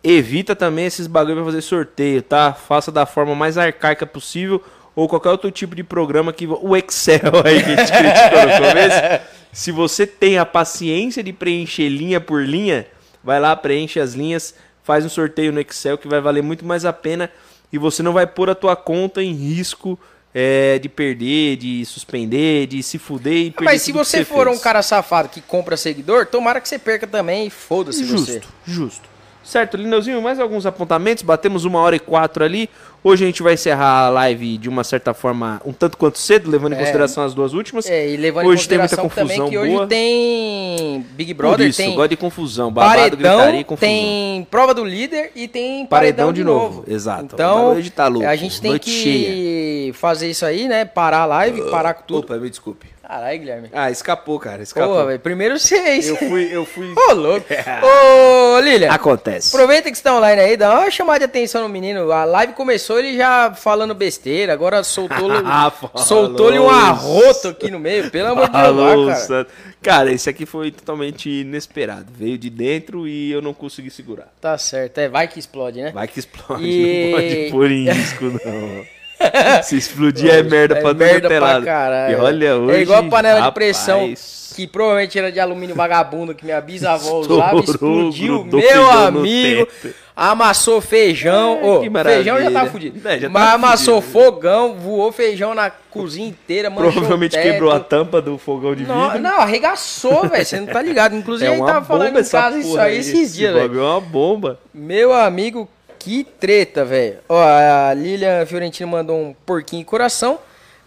evita também esses bagulho pra fazer sorteio, tá? Faça da forma mais arcaica possível ou qualquer outro tipo de programa que o Excel aí que a gente criticou no começo. Se você tem a paciência de preencher linha por linha, vai lá, preenche as linhas, faz um sorteio no Excel que vai valer muito mais a pena e você não vai pôr a tua conta em risco é, de perder, de suspender, de se fuder e perder Mas se que você for fez. um cara safado que compra seguidor, tomara que você perca também e foda-se você. Justo, justo. Certo, Lineuzinho, mais alguns apontamentos. Batemos uma hora e quatro ali. Hoje a gente vai encerrar a live de uma certa forma um tanto quanto cedo, levando em É. consideração as duas últimas. É, e levando Hoje em tem muita consideração também confusão que hoje boa. tem Big Por Brother, isso, tem gosto de confusão, babado, paredão, gritaria e confusão. tem prova do líder e tem Paredão paredão, de de novo, novo. exato. Então, hoje tá louco, a gente tem noite que fazer isso aí, né? Parar a live, parar com tudo. Opa, me desculpe. Caralho, Guilherme. Ah, escapou, cara, escapou. Porra, velho. Primeiro vocês. eu fui, eu fui... Ô, louco. Ô, Lilian. Acontece. Aproveita que você tá online aí, dá uma chamada de atenção no menino. A live começou ele já falando besteira, agora soltou-lhe Ah, soltou um arroto aqui no meio, pelo amor de Deus, Alô, cara. Santo. Cara, esse aqui foi totalmente inesperado. Veio de dentro e eu não consegui segurar. Tá certo, é, vai que explode, né? Vai que explode, E- não pode pôr em risco, não. Se explodir é merda pra é todo merda é pra lado. caralho. E olha hoje. É igual a panela de rapaz, pressão que provavelmente era de alumínio vagabundo que minha bisavó usava, explodiu, meu teto. amassou feijão, É, maravilha. feijão já tá fudido, É, já tá mas amassou fudido. fogão, voou feijão na cozinha inteira, Provavelmente quebrou a tampa do fogão de Não, vidro. não, arregaçou, velho, você não tá ligado, inclusive é a gente tava falando em casa isso aí esses dias, velho. É uma bomba. Meu amigo, que treta, velho. Ó, a Lilian Fiorentino mandou um porquinho e coração.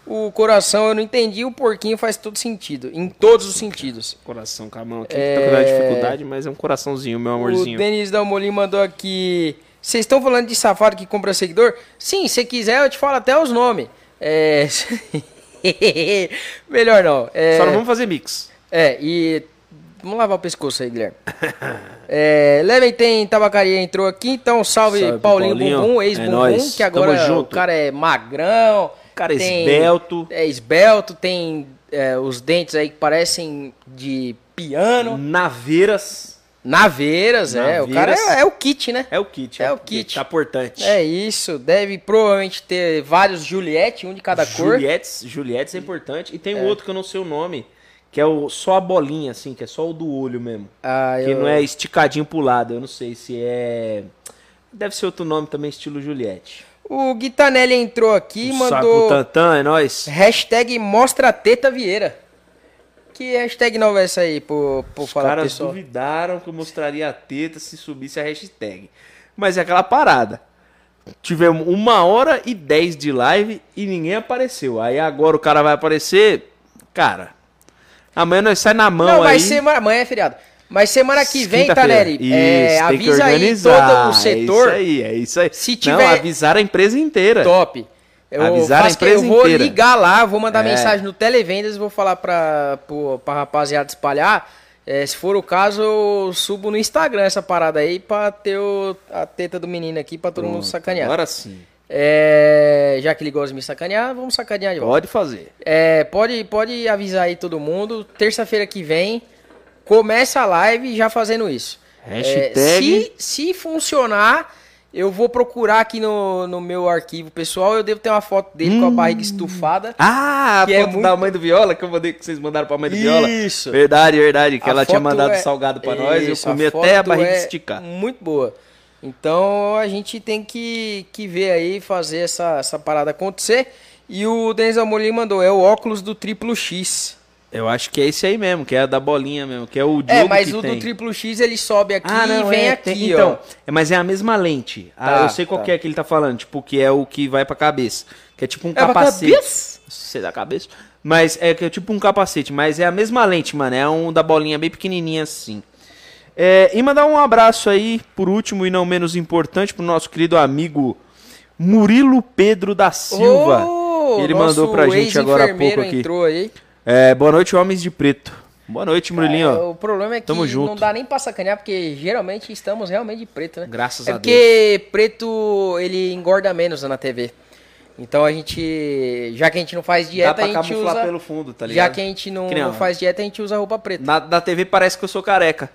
O coração eu não entendi, o porquinho faz todo sentido, em todos os sentidos. Coração com a mão aqui, tá com dificuldade, mas é um coraçãozinho, meu amorzinho. O Denis Dalmolin mandou aqui. Vocês estão falando de safado que compra seguidor? Sim, se quiser eu te falo até os nomes. É. Melhor não. É... Só não vamos fazer mix. É, e. Vamos lavar o pescoço aí, Guilherme. é, Leven tem tabacaria, entrou aqui, então salve, Salve, Paulinho, Paulinho. Bumbum, É ex-Bumbum, nóis, que agora o cara é magrão. Cara é esbelto. É esbelto, tem é, os dentes aí que parecem de piano. Naveiras. Naveiras, é. O cara Naveiras. é, é o kit, né? É o kit. É o kit. Tá importante. É isso, deve provavelmente ter vários Juliette, um de cada cor. Juliettes, Juliettes é importante. E tem um outro que eu não sei o nome, que é o, só a bolinha, assim, que é só o do olho mesmo. Ah, Que eu- não é esticadinho pro lado. Eu não sei se é. Deve ser outro nome também, estilo Juliette. O Guitanelli entrou aqui e mandou Tantan, é nóis. hashtag Mostra a Teta Vieira. Que hashtag nova é essa aí, por, por Os falar caras pessoal? duvidaram que eu mostraria a teta se subisse a hashtag. Mas é aquela parada. Tivemos uma hora e dez de live e ninguém apareceu. Aí agora o cara vai aparecer. Cara, amanhã nós sai na mão Não, vai ser amanhã é feriado. Mas semana que vem, Quinta-feira. Tanelli, é, avisa aí todo o setor É isso aí, é isso aí. Se Não, tiver- avisar a empresa inteira. top. Eu, Avisar a faço que- empresa eu vou inteira. ligar lá, vou mandar É. mensagem no Televendas, vou falar pra, pro, pra rapaziada espalhar. É, se for o caso, eu subo no Instagram essa parada aí pra ter o- a teta do menino aqui pra todo mundo Pronto, sacanear. Agora sim. É, já que ele gosta de me sacanear, vamos sacanear de volta. Pode fazer. É, pode, pode avisar aí todo mundo. Terça-feira que vem, começa a live já fazendo isso. Hashtag- É, se, se funcionar, eu vou procurar aqui no, no meu arquivo pessoal. Eu devo ter uma foto dele com a barriga estufada. Ah, a é foto muito- da mãe do Viola, que eu mandei que vocês mandaram pra mãe do Viola. Isso. Verdade, verdade. Que A ela tinha mandado é- salgado pra nós eu comi até a barriga é esticar. Muito boa. Então a gente tem que, que ver aí, fazer essa, essa parada acontecer. E o Denis Amorim mandou, é o óculos do triplo X. Eu acho que é esse aí mesmo, que é a da bolinha mesmo, que é o Diogo É, mas o tem. do triplo X ele sobe aqui Ah, não, e vem é, aqui, tem- ó. Então, é, mas é a mesma lente. Ah, Tá, eu sei qual tá. que é que ele tá falando, tipo, que é o que vai pra cabeça. Que é tipo um pra capacete. cabeça? Não sei da cabeça. Mas é que é tipo um capacete, mas é a mesma lente, mano. É um da bolinha bem pequenininha assim. É, e mandar um abraço aí, por último e não menos importante, pro nosso querido amigo Murilo Pedro da Silva. Ô, ele mandou pra gente agora há pouco aqui. entrou aí. É, boa noite, homens de preto. Boa noite, Murilinho. É, o problema é que Tamo junto. não dá nem pra sacanear, porque geralmente estamos realmente de preto, né? Graças é a porque preto, ele engorda menos na TV. Então a gente, já que a gente não faz dieta, a gente camuflar usa... pelo fundo, tá ligado? já que a gente não, Que não faz dieta, a gente usa roupa preta. Na, na TV parece que eu sou careca.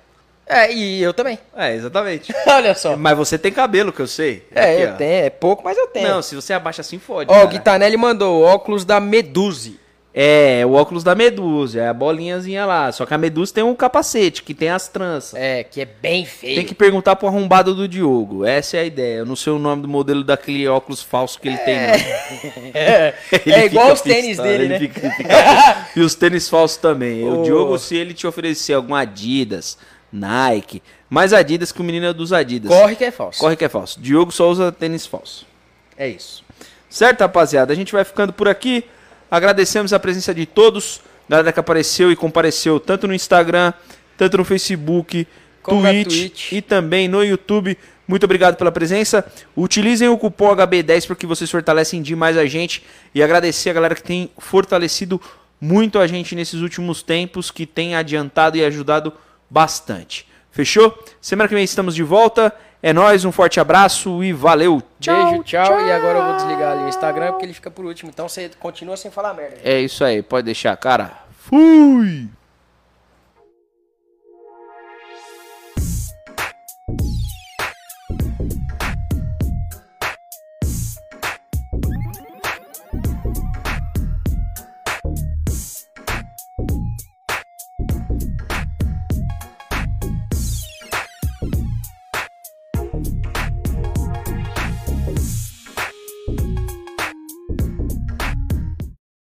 É, e eu também. É, exatamente. Olha só. Mas você tem cabelo, que eu sei. É, Aqui, eu ó. tenho. É pouco, mas eu tenho. Não, se você abaixa assim, fode. Ó, o. Guitanelli mandou óculos da Meduse. É, o óculos da Medusa, é a bolinhazinha lá. Só que a Medusa tem um capacete, que tem as tranças. É, que é bem feio. Tem que perguntar pro arrombado do Diogo. Essa é a ideia. Eu não sei o nome do modelo daquele óculos falso que ele tem, não. É, Ele é igual os tênis dele, ele né? fica- fica- e os tênis falsos também. O Ô. Diogo, se ele te oferecer algum Adidas, Nike, mais Adidas que o menino é dos Adidas. Corre que é falso. Corre que é falso. Diogo só usa tênis falso. É isso. Certo, rapaziada? A gente vai ficando por aqui. Agradecemos a presença de todos. Galera que apareceu e compareceu tanto no Instagram, tanto no Facebook, na Twitch, Twitch. e também no YouTube. Muito obrigado pela presença. Utilizem o cupom HB10 porque vocês fortalecem demais a gente. E agradecer a galera que tem fortalecido muito a gente nesses últimos tempos, que tem adiantado e ajudado bastante. Fechou? Semana que vem estamos de volta. É nóis, um forte abraço e valeu. Beijo, tchau, E agora eu vou desligar ali o Instagram porque ele fica por último. Então você continua sem falar merda. É isso aí, pode deixar, cara. Fui!